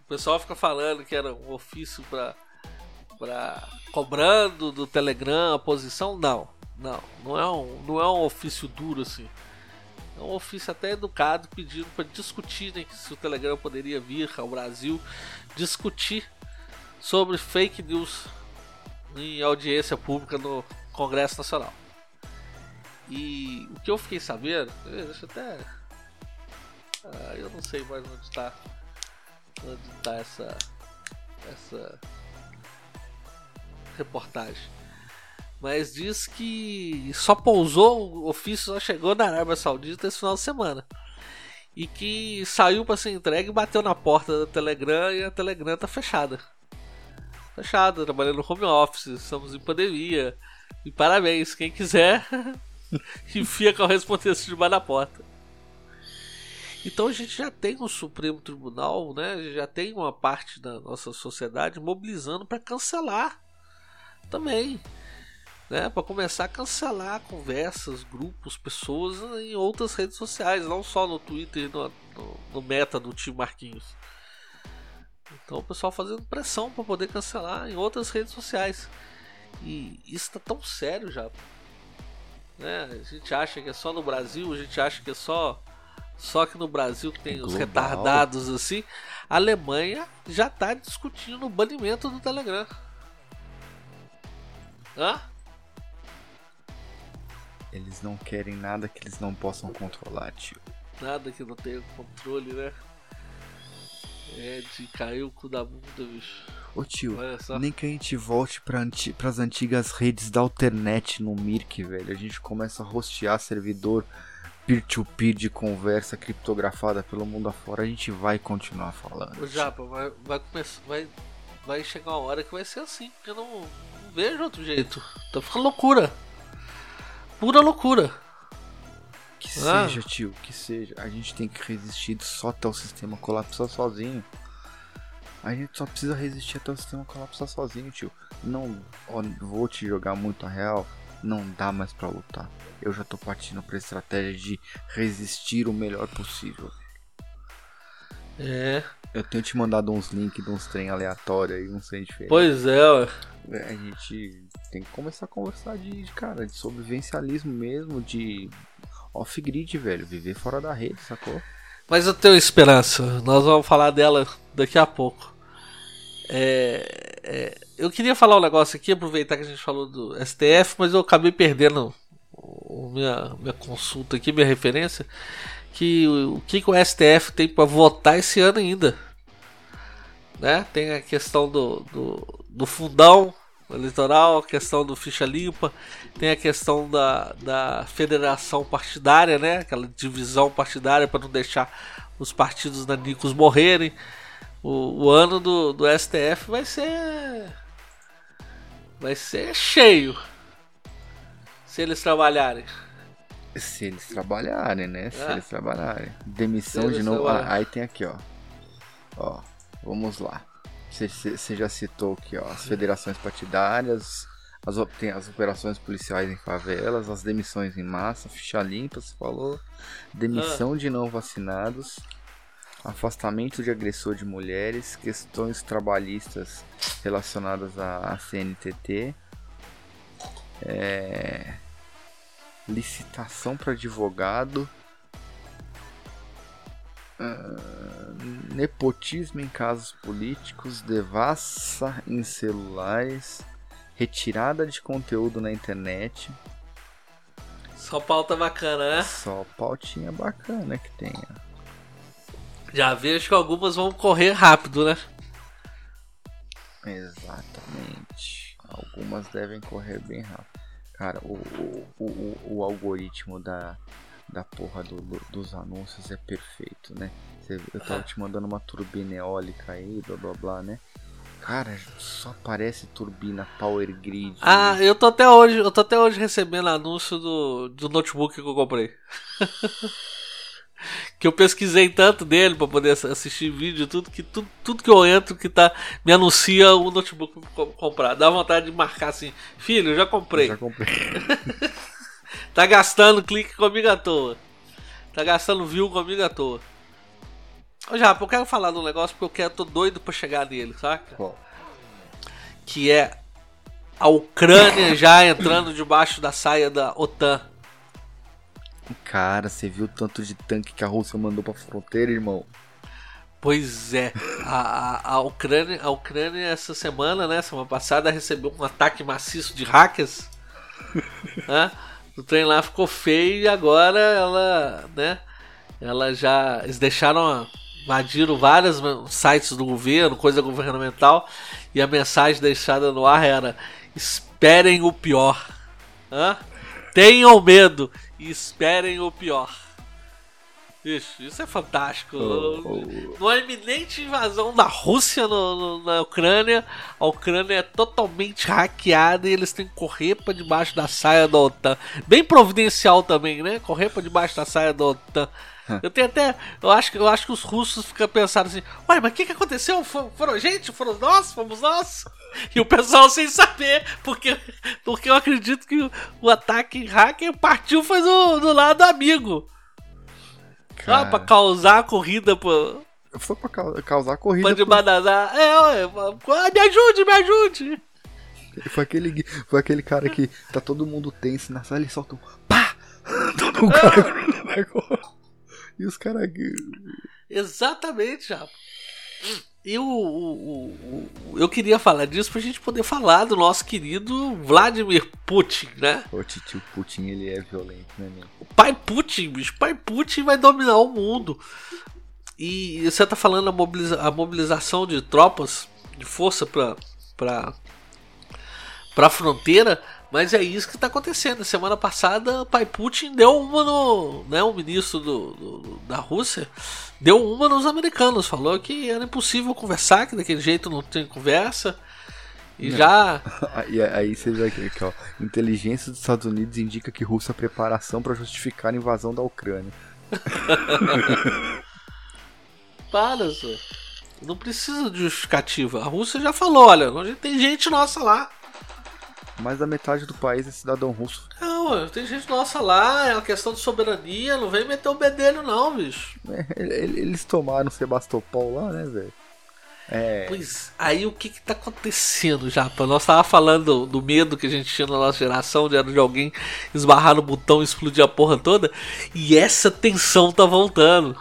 O pessoal fica falando que era um ofício para cobrando do Telegram a posição, não. Não, não é um, não é um ofício duro assim. É um ofício até educado pedindo para discutir né, se o Telegram poderia vir ao Brasil discutir sobre fake news em audiência pública no Congresso Nacional. E o que eu fiquei sabendo, deixa até. Ah, eu não sei mais onde está. Onde está essa. Essa reportagem mas diz que só pousou, o ofício só chegou na Arábia Saudita esse final de semana. E que saiu para ser entregue e bateu na porta da Telegram e a Telegram tá fechada. Fechada, trabalhando no home office, estamos em pandemia. E parabéns, quem quiser, [laughs] enfia correspondência debaixo da porta. Então a gente já tem um Supremo Tribunal, né? Já tem uma parte da nossa sociedade mobilizando para cancelar também né, para começar a cancelar conversas, grupos, pessoas em outras redes sociais, não só no Twitter, no, no, no meta do Tio Marquinhos. Então o pessoal fazendo pressão para poder cancelar em outras redes sociais. E isso está tão sério já. Né? A gente acha que é só no Brasil, a gente acha que é só só que no Brasil que tem é os retardados assim. A Alemanha já está discutindo o banimento do Telegram. Hã? Eles não querem nada que eles não possam controlar, tio. Nada que não tenha controle, né? É de cair o cu da bunda, bicho. Ô tio, nem que a gente volte pra anti pras antigas redes da Alternet no Mirk, velho. A gente começa a rostear servidor peer-to-peer de conversa criptografada pelo mundo afora, a gente vai continuar falando. O Japa, vai, vai começar. Vai, vai chegar uma hora que vai ser assim. Eu não, não vejo outro jeito. Tá ficando loucura. Pura loucura. Que ah. seja, tio, que seja. A gente tem que resistir só até o sistema colapsar sozinho. A gente só precisa resistir até o sistema colapsar sozinho, tio. Não ó, vou te jogar muito a real. Não dá mais para lutar. Eu já tô partindo pra estratégia de resistir o melhor possível. É. Eu tenho te mandado uns links de uns trem aleatórios aí, não sei diferente. Pois é, ué. É, a gente tem que começar a conversar de, de cara, de sobrevivencialismo mesmo, de off-grid, velho. Viver fora da rede, sacou? Mas eu tenho esperança. Nós vamos falar dela daqui a pouco. É, é, eu queria falar um negócio aqui, aproveitar que a gente falou do STF, mas eu acabei perdendo minha, minha consulta aqui, minha referência. Que o que, que o STF tem para votar esse ano ainda. Né? Tem a questão do, do, do fundão eleitoral, a questão do ficha limpa, tem a questão da, da federação partidária, né? Aquela divisão partidária para não deixar os partidos nanicos morrerem. O, o ano do, do STF vai ser. Vai ser cheio. Se eles trabalharem. Se eles trabalharem, né? Se é. eles trabalharem. Demissão de novo. Ah, aí tem aqui, ó. Ó, vamos lá. Você já citou aqui, ó, as federações partidárias, as, tem as operações policiais em favelas, as demissões em massa, ficha limpa, você falou, demissão ah. de não vacinados, afastamento de agressor de mulheres, questões trabalhistas relacionadas à, à CNTT, é, licitação para advogado, uh, nepotismo em casos políticos, devassa em celulares, retirada de conteúdo na internet. Só pauta bacana, né? Só pautinha bacana que tenha. Já vejo que algumas vão correr rápido, né? Exatamente. Algumas devem correr bem rápido. Cara, o, o, o, o algoritmo da, da porra do, do, dos anúncios é perfeito, né? Eu tava te mandando uma turbina eólica aí, blá blá blá, né? Cara, só aparece turbina Power Grid. Ah, eu tô até hoje, eu tô até hoje recebendo anúncio do, do notebook que eu comprei. [laughs] que eu pesquisei tanto dele para poder assistir vídeo, tudo que tudo, tudo que eu entro que tá me anuncia o notebook pra comprar. Dá vontade de marcar assim, filho, já comprei. Eu já comprei. [laughs] tá gastando clique comigo à toa. Tá gastando view comigo à toa. Já, eu quero falar de um negócio porque eu quero, tô doido pra chegar nele, saca? Qual? Que é a Ucrânia já entrando debaixo da saia da OTAN. Cara, você viu o tanto de tanque que a Rússia mandou pra fronteira, irmão? Pois é, a, a, a, Ucrânia, a Ucrânia essa semana, né, semana passada, recebeu um ataque maciço de hackers. [laughs] né? O trem lá ficou feio e agora ela, né, ela já, eles deixaram, invadiram vários sites do governo, coisa governamental, e a mensagem deixada no ar era: esperem o pior. Hã? Tenham medo e esperem o pior. Isso, isso é fantástico. Oh, oh. Numa iminente invasão da Rússia no, no, na Ucrânia, a Ucrânia é totalmente hackeada e eles têm que correr para debaixo da saia da OTAN. Bem providencial também, né? Correr para debaixo da saia da OTAN. [laughs] Eu tenho até. Eu acho, eu acho que os russos ficam pensando assim: Ué, mas o que, que aconteceu? Foram, foram gente? Foram nós? Fomos nós? [laughs] E o pessoal sem saber, porque, porque eu acredito que o, o ataque hacker partiu foi do, do lado amigo. Cara... Ah, pra causar a corrida, pô. Foi pra causar a corrida. Pra debanazar. Por... É, é, me ajude, me ajude. Foi aquele, foi aquele cara que tá todo mundo tenso na sala e solta um pá! [laughs] Todo um cara. E os caras. Exatamente, já. E o, o, o, eu queria falar disso pra gente poder falar do nosso querido Vladimir Putin, né? O tio Putin, ele é violento, né, meu? O pai Putin, bicho, pai Putin vai dominar o mundo. E você tá falando a, mobiliza a mobilização de tropas, de força pra, pra, pra fronteira, Mas é isso que está acontecendo. Semana passada, o pai Putin deu uma no. Né, o ministro do, do, da Rússia deu uma nos americanos. Falou que era impossível conversar, que daquele jeito não tem conversa. E não. já. [laughs] Aí, aí você vê aqui, aqui, ó. Inteligência dos Estados Unidos indica que Rússia preparação para justificar a invasão da Ucrânia. [laughs] Para, senhor. Não precisa de justificativa. A Rússia já falou: olha, tem gente nossa lá. Mais da metade do país é cidadão russo. Não, tem gente nossa lá, é uma questão de soberania, não vem meter o bedelho não, bicho. É, eles tomaram Sebastopol lá, né, velho? É... Pois, aí o que que tá acontecendo, Japa? Nós tava falando do medo que a gente tinha na nossa geração, de, de alguém esbarrar no botão e explodir a porra toda, e essa tensão tá voltando.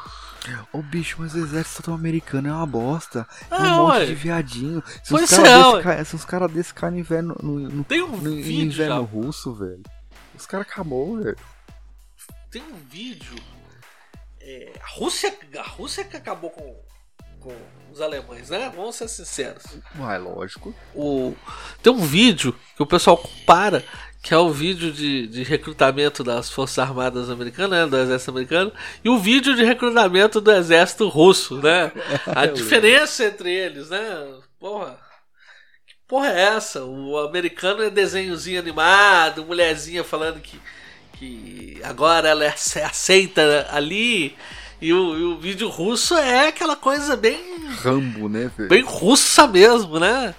Ô bicho, mas o exército americano é uma bosta. É um ah, monte de viadinho. Se pois os caras é, desse, cara desse caem no inverno, no, no, Tem um no, vídeo inverno russo, velho. Os caras acabou, velho. Tem um vídeo. É, a Rússia. A Rússia que acabou com, com os alemães, né? Vamos ser sinceros. Uai, lógico. O, tem um vídeo que o pessoal compara que é o vídeo de, de recrutamento das Forças Armadas Americanas, né, do Exército Americano, e o vídeo de recrutamento do Exército Russo, né? [laughs] A diferença entre eles, né? Porra. Que porra é essa? O americano é desenhozinho animado, mulherzinha falando que, que agora ela é aceita ali. E o, e o vídeo russo é aquela coisa bem. Rambo, né? Bem russa mesmo, né?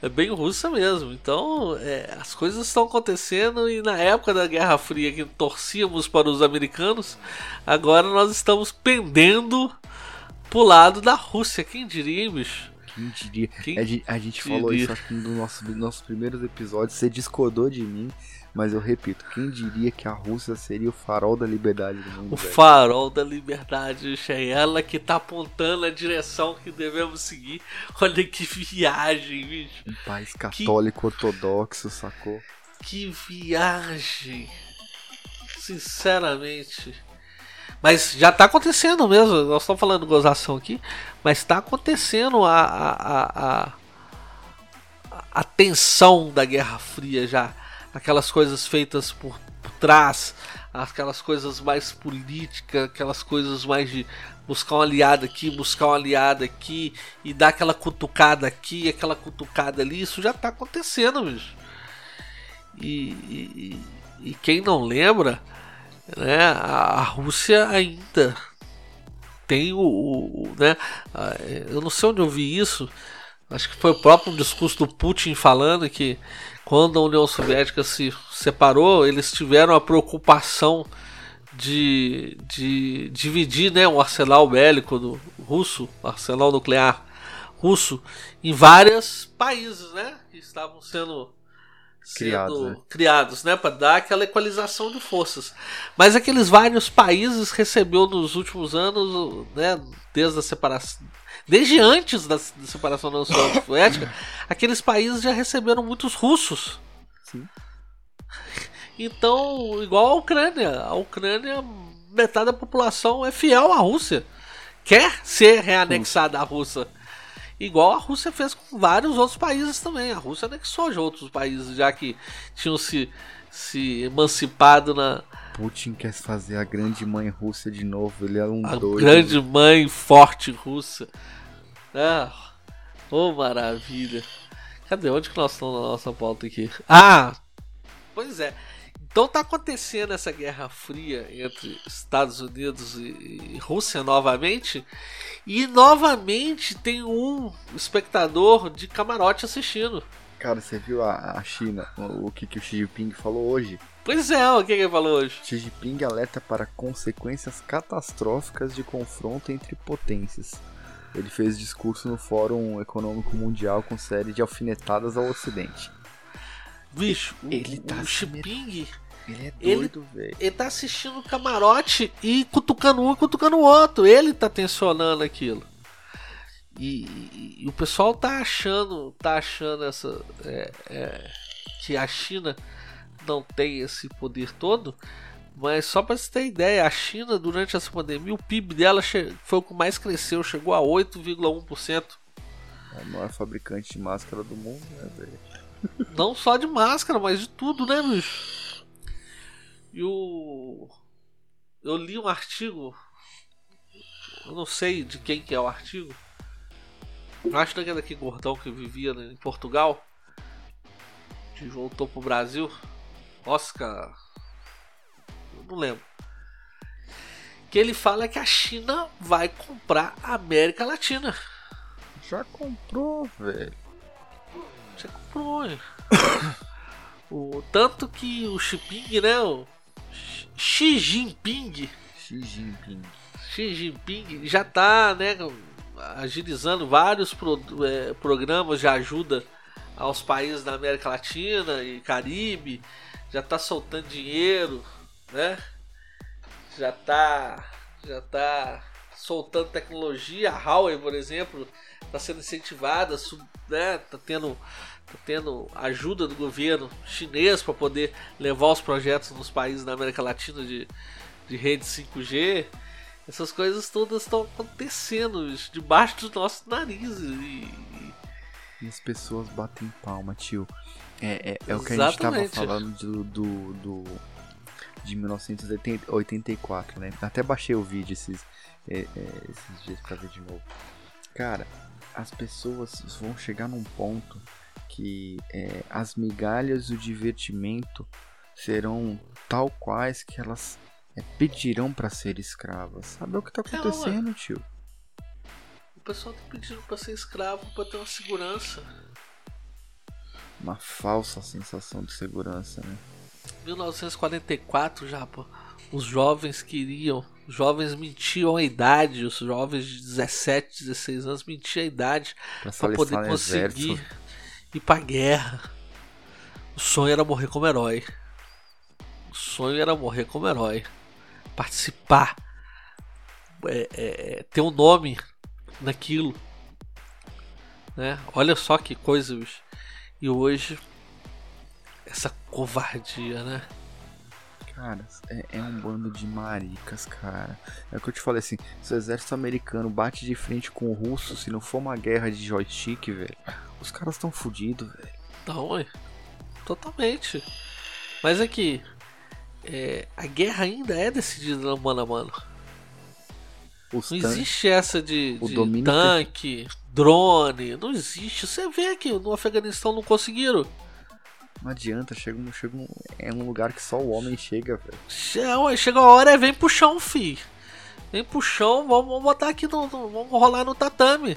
É bem russa mesmo. Então, é, as coisas estão acontecendo e na época da Guerra Fria que torcíamos para os americanos, agora nós estamos pendendo pro lado da Rússia. Quem diria, hein, bicho? Quem diria? Quem a gente, a gente falou isso acho que no nosso, nos nossos primeiros episódios. Você discordou de mim. Mas eu repito, quem diria que a Rússia seria o farol da liberdade do mundo? O velho? farol da liberdade, é ela que tá apontando a direção que devemos seguir. Olha que viagem, bicho. Um país católico que... ortodoxo, sacou? Que viagem. Sinceramente. Mas já tá acontecendo mesmo. Nós estamos falando gozação aqui, mas tá acontecendo a, a, a, a, a tensão da Guerra Fria já aquelas coisas feitas por, trás, aquelas coisas mais políticas, aquelas coisas mais de buscar um aliado aqui, buscar um aliado aqui e dar aquela cutucada aqui, aquela cutucada ali, isso já está acontecendo, bicho. E, e, e, quem não lembra, né, a, a Rússia ainda tem o, o, né, eu não sei onde eu vi isso, acho que foi o próprio discurso do Putin falando que quando a União Soviética se separou, eles tiveram a preocupação de, de dividir né, o arsenal bélico do russo, o arsenal nuclear russo, em vários países né, que estavam sendo criados, né? criados né, para dar aquela equalização de forças. Mas aqueles vários países recebeu nos últimos anos, né, desde a separação, Desde antes da, da separação da União Soviética, [coughs] aqueles países já receberam muitos russos. Sim. Então, igual a Ucrânia. A Ucrânia, metade da população é fiel à Rússia. Quer ser reanexada à Rússia. Igual a Rússia fez com vários outros países também. A Rússia anexou de outros países, já que tinham se, se emancipado na, Putin quer fazer a grande mãe russa de novo. Ele é um a doido. grande mãe forte russa. Ah, oh maravilha. Cadê? Onde que nós estamos na nossa pauta aqui? Ah! Pois é. Então tá acontecendo essa guerra fria entre Estados Unidos e, Rússia novamente. E novamente tem um espectador de camarote assistindo. Cara, você viu a, a China, o, o que, que o Xi Jinping falou hoje? Pois é, o que, que ele falou hoje? Xi Jinping alerta para consequências catastróficas de confronto entre potências. Ele fez discurso no Fórum Econômico Mundial com série de alfinetadas ao Ocidente. Bicho, ele o, tá o Xiping. Ele é doido, velho. Ele tá assistindo o camarote e cutucando um e cutucando o outro. Ele tá tensionando aquilo. E, e, e o pessoal tá achando, tá achando essa é, é, que a China não tem esse poder todo, mas só para você ter ideia, a China durante essa pandemia, o PIB dela foi o que mais cresceu, chegou a 8,1%. É a maior fabricante de máscara do mundo, né, velho? Não só de máscara, mas de tudo, né, bicho? E o. Eu li um artigo. Eu não sei de quem que é o artigo. Acho que é daquele gordão que vivia em Portugal. Que voltou pro Brasil. Oscar. Não lembro. Que ele fala que a China vai comprar a América Latina. Já comprou, velho. Já comprou, hein? [coughs] o, tanto que o Xi Jinping, né? O Xi Jinping. Xi Jinping. Xi Jinping já tá, né? Agilizando vários pro, é, programas de ajuda aos países da América Latina e Caribe. Já tá soltando dinheiro, né? Já tá. Já tá soltando tecnologia. A Huawei, por exemplo, está sendo incentivada, né? Tá tendo, tá tendo ajuda do governo chinês para poder levar os projetos nos países da América Latina de, de rede 5G. Essas coisas todas estão acontecendo debaixo dos nossos narizes. E, e as pessoas batem palma, tio. É, é, é o que a gente estava falando do, do, do, de 1984, né? Até baixei o vídeo esses, é, é, esses dias pra ver de novo. Cara, as pessoas vão chegar num ponto que é, as migalhas do divertimento serão tal quais que elas é, pedirão para ser escravas. Sabe o que tá acontecendo, tio? O pessoal tá pedindo para ser escravo para ter uma segurança. Uma falsa sensação de segurança, né? 1944 já, pô. Os jovens queriam os jovens mentiam a idade, os jovens de 17, 16 anos mentiam a idade para poder conseguir exército. ir pra guerra. O sonho era morrer como herói. O sonho era morrer como herói. Participar. É, é, é ter um nome naquilo. Né? Olha só que coisa, bicho. E hoje, essa covardia, né? Cara, é, é, um bando de maricas, cara. É o que eu te falei assim: se o exército americano bate de frente com o russo, se não for uma guerra de joystick, velho, os caras estão fodidos, velho. Não, ué. Totalmente. Mas aqui, é, a guerra ainda é decidida no mano a mano. Os não existe essa de, de tanque, drone, não existe. Você vê que no Afeganistão não conseguiram. Não adianta, chega, um, chega um, é um lugar que só o homem chega, velho. Chega, a hora, vem pro chão, fi. Vem pro chão, vamos, vamos botar aqui no, no, Vamos rolar no tatame.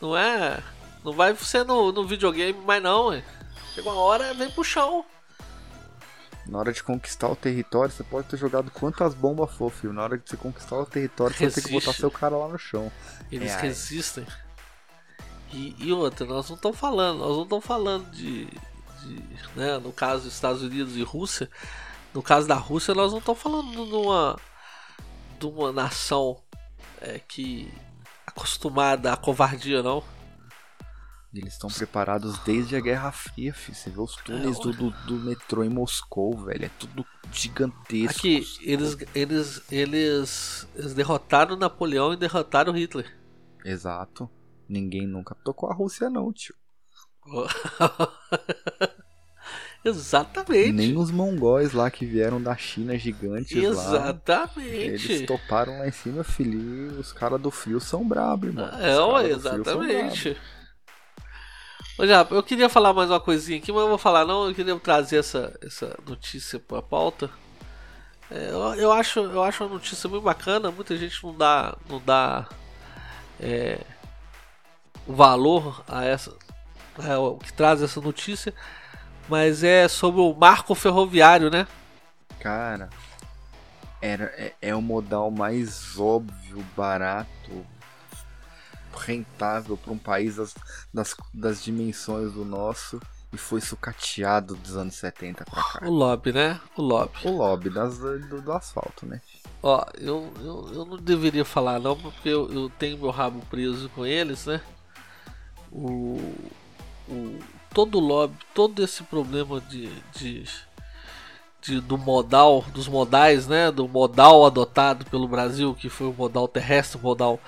Não é. Não vai ser no, no videogame, mas não, é. Chega uma hora, vem pro chão. Na hora de conquistar o território, você pode ter jogado quantas bombas for, filho. Na hora de você conquistar o território, Resiste. você vai ter que botar seu cara lá no chão. Eles é, resistem. E, e outra, nós não estamos falando, nós não estamos falando de, de, né, no caso dos Estados Unidos e Rússia, no caso da Rússia, nós não estamos falando de uma, de uma nação é, que acostumada à covardia, não. Eles estão preparados desde a Guerra Fria, filho. Você vê os túneis é, do, do, do, metrô em Moscou, velho. É tudo gigantesco. Aqui, eles, eles, eles, eles derrotaram Napoleão e derrotaram Hitler. Exato. Ninguém nunca tocou a Rússia, não, tio. [laughs] Exatamente. Nem os mongóis lá que vieram da China gigantes Exatamente. lá. Eles toparam lá em cima, filho. Os caras do frio são brabos, mano. É, ó, exatamente. Já, eu queria falar mais uma coisinha aqui, mas eu vou falar não. Eu queria trazer essa, essa notícia pra pauta. É, eu, eu, acho, eu acho uma notícia muito bacana. Muita gente não dá, não dá é, valor a essa, é, o que traz essa notícia, mas é sobre o marco ferroviário, né? Cara, era, é, é o modal mais óbvio, barato, rentável para um país das, das, das, dimensões do nosso e foi sucateado dos anos 70 pra cá. O lobby, né? O lobby. O lobby das, do, do asfalto, né? Ó, eu, eu, eu não deveria falar não, porque eu, eu tenho meu rabo preso com eles, né? O, o, todo o lobby, todo esse problema de, de, de, do modal, dos modais, né? Do modal adotado pelo Brasil, que foi o modal terrestre, o modal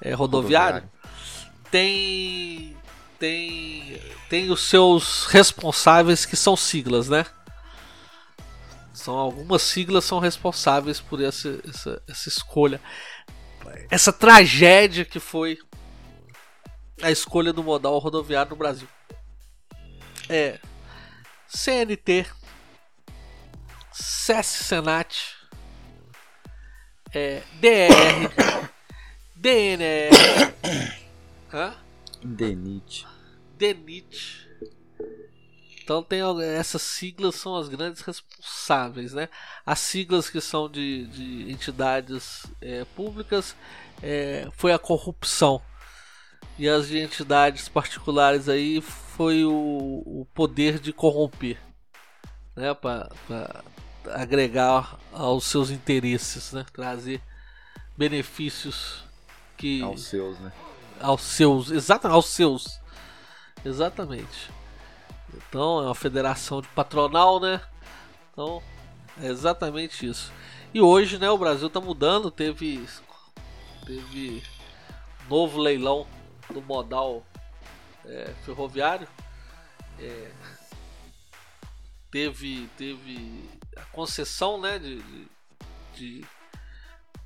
é, rodoviário, rodoviário, tem tem, tem os seus responsáveis que são siglas, né? São algumas siglas são responsáveis por essa, essa, essa escolha. Essa tragédia que foi a escolha do modal rodoviário no Brasil. É CNT, SES Senat, é, DR, [coughs] DNR, [coughs] hã? DENIT. DENIT. Então tem essas siglas são as grandes responsáveis, né? As siglas que são de, de entidades é, públicas é, foi a corrupção e as de entidades particulares aí foi o, o poder de corromper, né? Para agregar aos seus interesses, né? Trazer benefícios que aos seus, né? Aos seus, exatamente, aos seus, exatamente. Então é uma federação de patronal, né? Então é exatamente isso. E hoje, né, o Brasil está mudando, teve teve novo leilão do modal é, ferroviário. É, teve teve a concessão, né, de, de,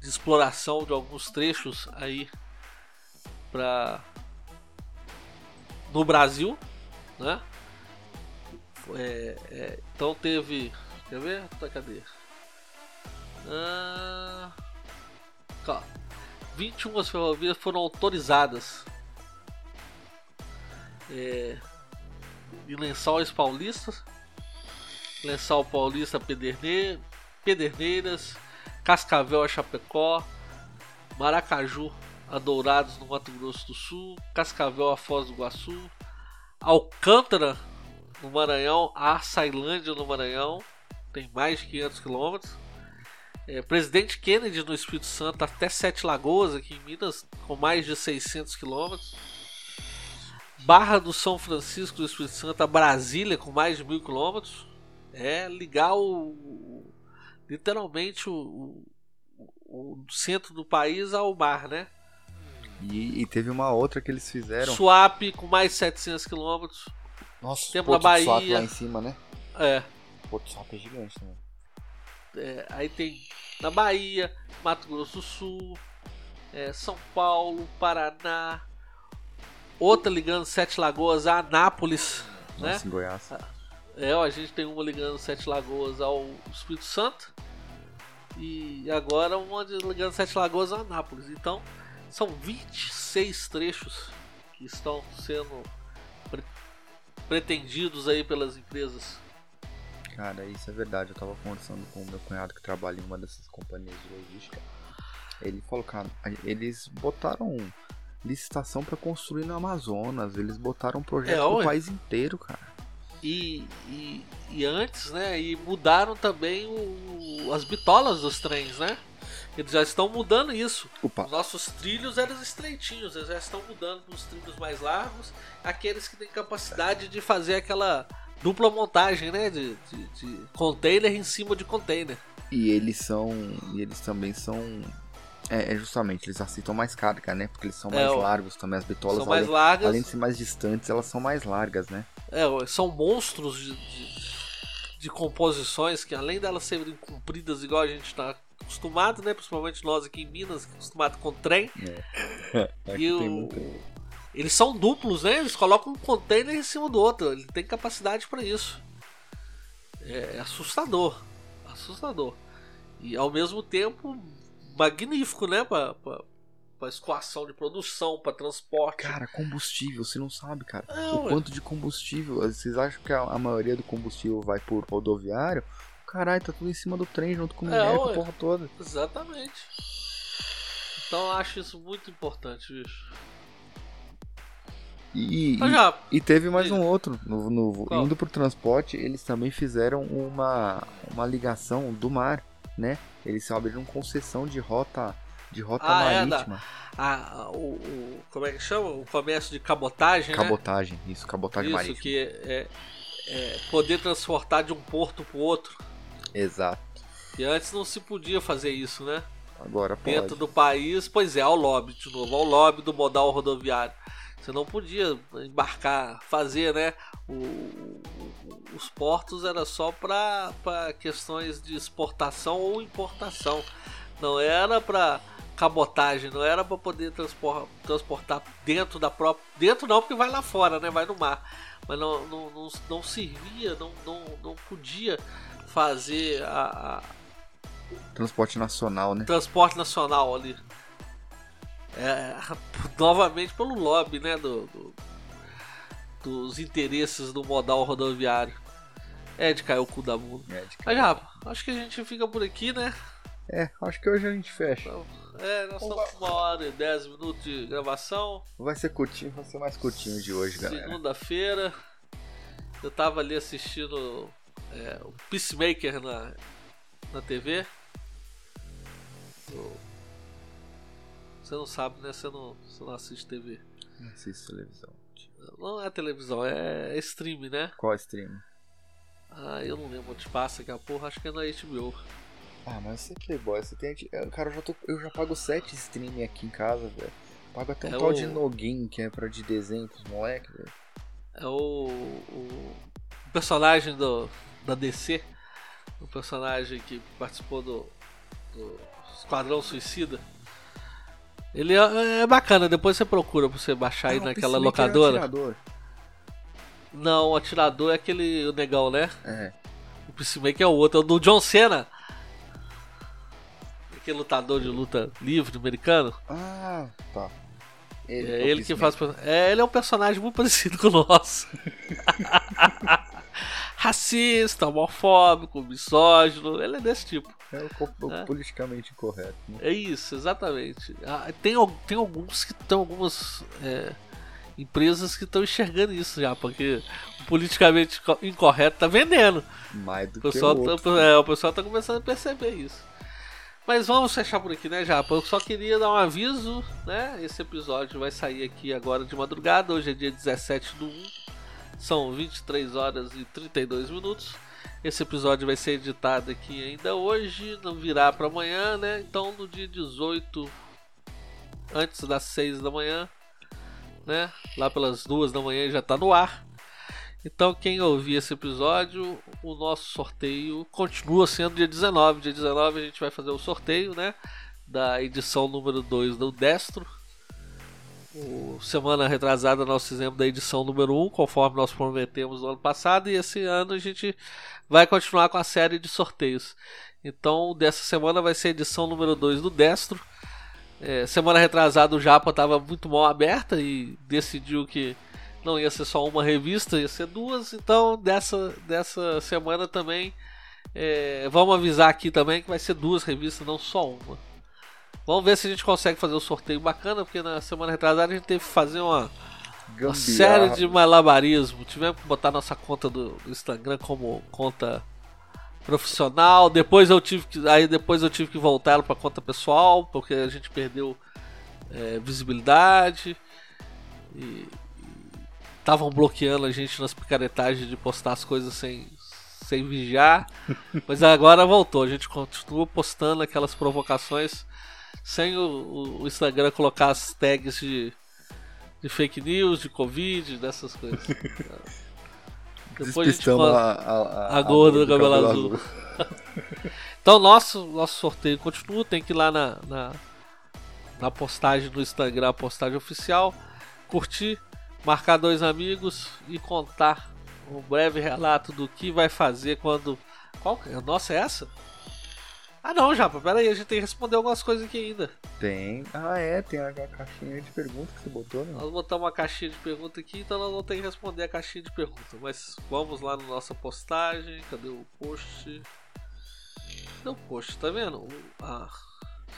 de, exploração de alguns trechos aí para no Brasil, né? É, é, então teve. Quer ver? Tá, cadê? Ah, 21 ferrovias foram autorizadas é, em Lençóis Paulistas, Lençol Paulista Pederne, Pederneiras, Cascavel a Chapecó, Maracaju a Dourados no Mato Grosso do Sul, Cascavel a Foz do Iguaçu, Alcântara no Maranhão, a Sailândia no Maranhão, tem mais de 500 quilômetros. É, Presidente Kennedy no Espírito Santo até Sete Lagoas aqui em Minas com mais de 600 quilômetros. Barra do São Francisco do Espírito Santo a Brasília com mais de mil quilômetros. É ligar o, literalmente o, o, o, centro do país ao mar, né? E, e, teve uma outra que eles fizeram. Swap com mais 700 quilômetros. Nossa, Temos Porto na Bahia. Swap lá em cima, né? É. Porto Swap é gigante, né? É, aí tem na Bahia, Mato Grosso do Sul, é, São Paulo, Paraná, outra ligando Sete Lagoas a Anápolis, Nossa, né? em Goiás. É, ó, a gente tem uma ligando Sete Lagoas ao Espírito Santo e agora uma ligando Sete Lagoas a Anápolis. Então, são 26 trechos que estão sendo pre pretendidos aí pelas empresas Cara, isso é verdade. Eu tava conversando com o meu cunhado que trabalha em uma dessas companhias de logística. Ele falou, cara, eles botaram licitação para construir no Amazonas, eles botaram um projeto é, pro país inteiro, cara. E, e, e, antes, né? E mudaram também o, as bitolas dos trens, né? Eles já estão mudando isso. Opa. Os nossos trilhos eram estreitinhos, eles já estão mudando para os trilhos mais largos, aqueles que têm capacidade de fazer aquela dupla montagem, né? De, de, de, container em cima de container. E eles são. E eles também são. É, é justamente, eles aceitam mais carga, né? Porque eles são mais é, largos também. As bitolas, são mais além, largas. além de ser mais distantes, elas são mais largas, né? É, são monstros de, de, de composições que, além delas serem compridas igual a gente está acostumado, né? Principalmente nós aqui em Minas, acostumado com trem. É. [laughs] e o, eles são duplos, né? Eles colocam um container em cima do outro. Ele tem capacidade para isso. É assustador. Assustador. E ao mesmo tempo magnífico, né? Pra, pra, pra escoação de produção, para transporte. Cara, combustível, você não sabe, cara. É, o quanto de combustível. Vocês acham que a, a, maioria do combustível vai por rodoviário? Caralho, tá tudo em cima do trem junto com o é, a porra toda. Exatamente. Então eu acho isso muito importante, bicho. E, já... e, teve mais um outro. No, no indo pro transporte, eles também fizeram uma, uma ligação do mar, né? Eles abriram concessão de rota de rota ah, marítima. É da, a, o, o, como é que chama? O comércio de cabotagem, né? Cabotagem, né? isso, cabotagem isso, marítima. Isso, que é, é, poder transportar de um porto pro outro. Exato. E antes não se podia fazer isso, né? Agora pode. Dentro do país, pois é, ao lobby de novo, ao lobby do modal rodoviário. Você não podia embarcar, fazer, né? O, os portos era só para questões de exportação ou importação. Não era para cabotagem, não era para poder transportar, transportar dentro da própria. Dentro não, porque vai lá fora, né? Vai no mar. Mas não, não, não, não servia, não, não, não podia fazer a, a... Transporte nacional, né? Transporte nacional ali. É, novamente pelo lobby, né? Do, do, dos interesses do modal rodoviário. É de cair o cu da bunda. É de cair. Mas já, acho que a gente fica por aqui, né? É, acho que hoje a gente fecha. Então, é, nós estamos com uma hora e dez minutos de gravação. Vai ser curtinho, vai ser mais curtinho de hoje, galera. Segunda-feira. Eu tava ali assistindo é, o Peacemaker na, na TV. Você não sabe, né? Você não, você não assiste TV. Não assisto televisão. Não é televisão, é stream, né? Qual stream? Ah, eu não lembro onde passa que a porra, acho que é na HBO. Ah, mas você é playboy, você tem. Cara, eu já, tô, eu já pago 7 stream aqui em casa, velho. Pago até um é tal o... de Nogin, que é pra de desenho pros moleques, velho. É o, o personagem do, da DC, o personagem que participou do, do Esquadrão Suicida. Ele é, é, bacana, depois você procura pra você baixar aí naquela locadora. Atirador. Não, o atirador é aquele o negão, né? É. O Peacemaker é o outro, é o do John Cena. Aquele lutador de luta livre americano. Ah, tá. Ele é, é ele que faz. É, ele é um personagem muito [laughs] parecido com o nosso. [laughs] Racista, homofóbico, misógino, ele é desse tipo. É o, é. politicamente incorreto. Né? É isso, exatamente. Ah, tem, tem alguns que tem algumas é, empresas que estão enxergando isso já, porque o politicamente incorreto tá vendendo. Mais do o pessoal que o, tá, é, o pessoal tá começando a perceber isso. Mas vamos fechar por aqui, né, Japa? Eu só queria dar um aviso, né? Esse episódio vai sair aqui agora de madrugada. Hoje é dia 17 do 1. São 23 horas e 32 minutos. Esse episódio vai ser editado aqui ainda hoje, não virá para amanhã, né? Então no dia 18, antes das 6 da manhã, né? Lá pelas 2 da manhã já está no ar. Então quem ouvir esse episódio, o nosso sorteio continua sendo dia 19. Dia 19 a gente vai fazer o sorteio, né? Da edição número 2 do Destro. O, semana retrasada nós fizemos da edição número 1, conforme nós prometemos no ano passado, e esse ano a gente vai continuar com a série de sorteios. Então, dessa semana vai ser a edição número 2 do Destro. É, semana retrasada o Japa estava muito mal aberta e decidiu que não ia ser só uma revista, ia ser duas. Então, dessa, dessa semana também, é, vamos avisar aqui também que vai ser duas revistas, não só uma. Vamos ver se a gente consegue fazer um sorteio bacana, porque na semana retrasada a gente teve que fazer uma, uma série de malabarismo. Tivemos que botar nossa conta do, Instagram como conta profissional. Depois eu tive que, aí depois eu tive que voltar para conta pessoal, porque a gente perdeu é, visibilidade e estavam bloqueando a gente nas picaretagens de postar as coisas sem sem vigiar. [laughs] Mas agora voltou, a gente continua postando aquelas provocações sem o, o Instagram colocar as tags de, de fake news, de Covid, dessas coisas. [laughs] Depois a gente fala a, a, a, a gorda do cabelo, cabelo azul. azul. [laughs] então nosso, nosso sorteio continua, tem que ir lá na, na, na postagem do Instagram, a postagem oficial, curtir, marcar dois amigos e contar um breve relato do que vai fazer quando. Qual? Nossa, é essa? Ah não, Japa, pera aí, a gente tem que responder algumas coisas aqui ainda. Tem. Ah é, tem a, caixinha de pergunta que você botou, né? Nós botamos uma caixinha de pergunta aqui, então nós vamos ter que responder a caixinha de pergunta. Mas vamos lá na nossa postagem. Cadê o post? Cadê o post? Tá vendo? Ah,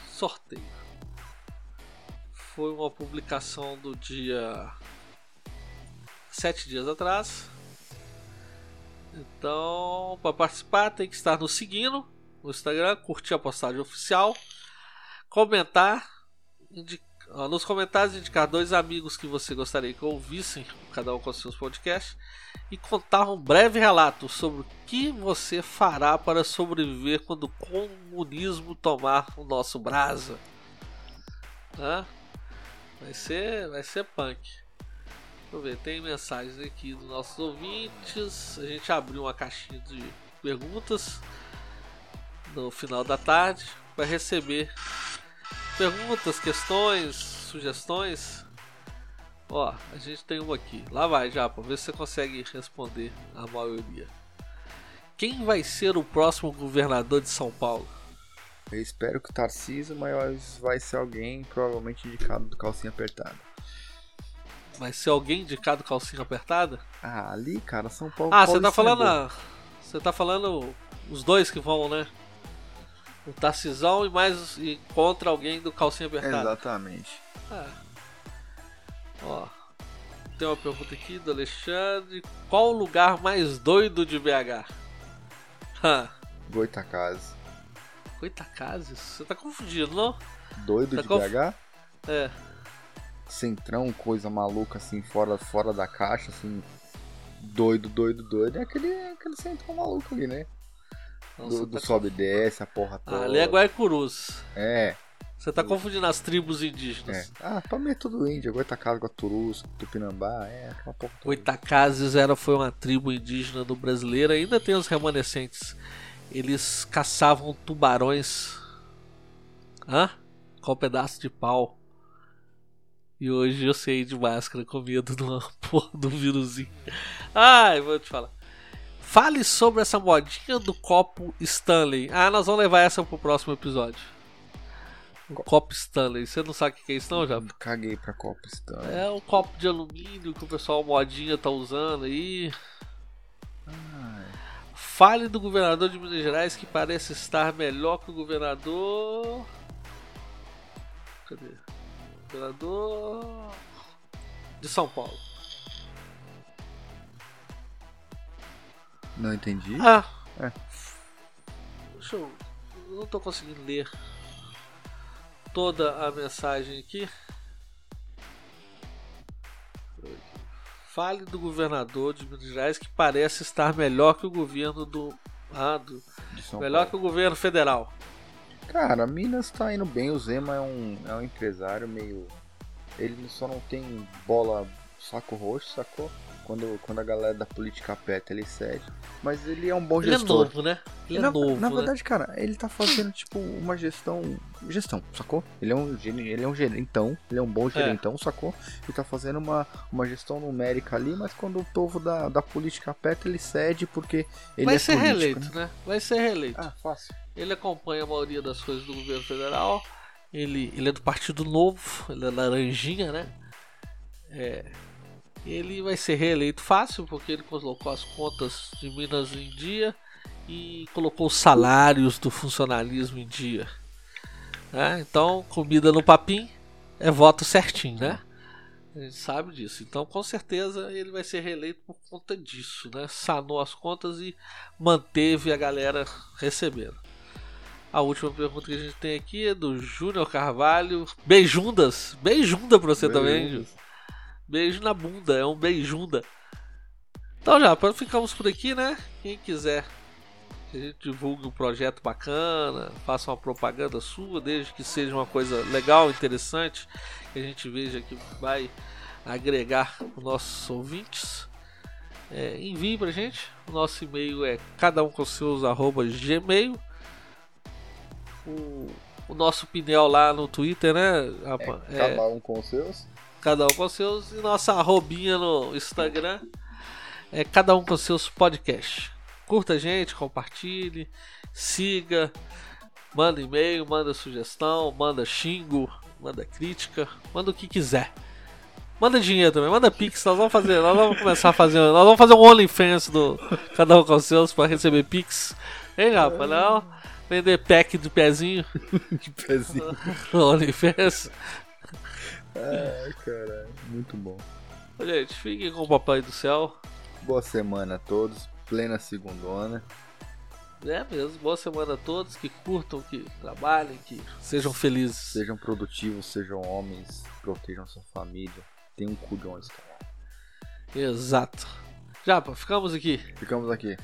sorteio. Foi uma publicação do dia. Sete dias atrás. Então, para participar, tem que estar nos seguindo no Instagram, curtir a postagem oficial, comentar, nos comentários indicar dois amigos que você gostaria que ouvissem, cada um com seus podcasts, e contar um breve relato sobre o que você fará para sobreviver quando o comunismo tomar o nosso brasa. Vai ser, vai ser punk. Deixa eu ver, tem mensagens aqui dos nossos ouvintes. A gente abriu uma caixinha de perguntas no final da tarde para receber perguntas, questões, sugestões. Ó, a gente tem uma aqui. Lá vai, já, para ver se você consegue responder a maioria. Quem vai ser o próximo governador de São Paulo? Eu espero que o Tarcísio, mas vai ser alguém provavelmente indicado do calcinha apertada. Vai ser alguém indicado calcinha apertada? Ah, ali, cara, São Paulo. Ah, você tá é falando. Você tá falando os dois que vão, né? O Tarcisão e mais e contra alguém do calcinha apertada. Exatamente. É. Ó. Tem uma pergunta aqui do Alexandre. Qual o lugar mais doido de BH? Ha, Goitacazes. Goitacazes? Você tá confundindo, não? Doido Tá de conf- BH? É. Centrão, coisa maluca assim, fora, fora da caixa, assim. Doido, doido, doido. É aquele, aquele centrão maluco ali, né? Do, do tá sobe e desce, a porra conf- toda. Ah, ali é Guaicurus. É, Você tá confundindo as tribos indígenas. é. Ah, pra mim é tudo índia. Goitacazes, Guaturus, Tupinambá, é aquela porra toda. Goitacazes era, foi uma tribo indígena do brasileiro, ainda tem os remanescentes. Eles caçavam tubarões hã? com um pedaço de pau. E hoje eu sei de máscara com medo de uma [laughs] porra do vírusinho. Ai, vou te falar. Fale sobre essa modinha do copo Stanley. Ah, nós vamos levar essa pro próximo episódio. Copo Stanley. Você não sabe o que é isso não, já? Caguei pra Copa Stanley. É o copo de alumínio que o pessoal modinha tá usando aí. Ai, Fale do governador de Minas Gerais que parece estar melhor que o governador. Cadê? Governador de São Paulo. Não entendi. Ah! É. Deixa eu. eu não tô conseguindo ler toda a mensagem aqui. Fale do governador de Minas Gerais que parece estar melhor que o governo do. Ah, do melhor Paulo. que o governo federal. Cara, Minas tá indo bem. O Zema é um, é um empresário meio. Ele só não tem bola saco roxo, sacou? Quando, quando a galera da política aperta, ele cede. Mas ele é um bom Ele é gestor. novo, né? Ele na, é novo, na né? verdade, cara, ele tá fazendo tipo uma gestão. Gestão, sacou? Ele é um, ele é um gerentão, ele é um bom gerentão, sacou? Ele tá fazendo uma, uma gestão numérica ali, mas quando o povo da, da política aperta, ele cede porque ele Vai é ser político, reeleito, né? né? Vai ser reeleito. Ah, fácil. Ele acompanha a maioria das coisas do governo federal. Ele, ele é do Partido Novo, ele é laranjinha, né? É, ele vai ser reeleito fácil porque ele colocou as contas de Minas em dia e colocou os salários do funcionalismo em dia. né? Então, comida no papim é voto certinho, né? A gente sabe disso. Então, com certeza, ele vai ser reeleito por conta disso, né? Sanou as contas e manteve a galera recebendo. A última pergunta que a gente tem aqui é do Júnior Carvalho. Beijundas! Beijunda pra você também, Júnior. Beijo na bunda, é um beijunda. Então já, para ficamos por aqui, né? Quem quiser que a gente divulgue um projeto bacana, faça uma propaganda sua, desde que seja uma coisa legal, interessante, que a gente veja que vai agregar os nossos ouvintes. É, envie pra gente. O nosso e-mail é cada um com seus arroba gmail. O, o nosso pneu lá no Twitter, né? Rapa? É, Cada um com seus. Cada um com seus. E nossa arrobinha no Instagram é cada um com seus podcasts. Curta a gente, compartilhe, siga, manda e-mail, manda sugestão, manda xingo, manda crítica, manda o que quiser. Manda dinheiro também, manda pix, nós vamos fazer, nós vamos começar a fazer, nós vamos fazer um OnlyFans do cada um com seus para receber pix. Hein, rapaz, não? Vender pack de pezinho [laughs] De pezinho. [laughs] OnlyFans. Ai, caralho. Muito bom. Gente, fiquem com o Papai do Céu. Boa semana a todos. Plena segundona. É mesmo, boa semana a todos, que curtam, que trabalhem, que sejam felizes. Sejam produtivos, sejam homens. Protejam sua família. Tenham culhões, cara. Exato. Japa, ficamos aqui. Ficamos aqui.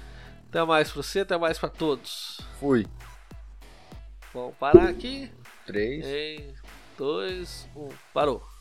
Até mais pra você, até mais pra todos. Fui. Vamos parar aqui. Três. Em 2, 1. Parou.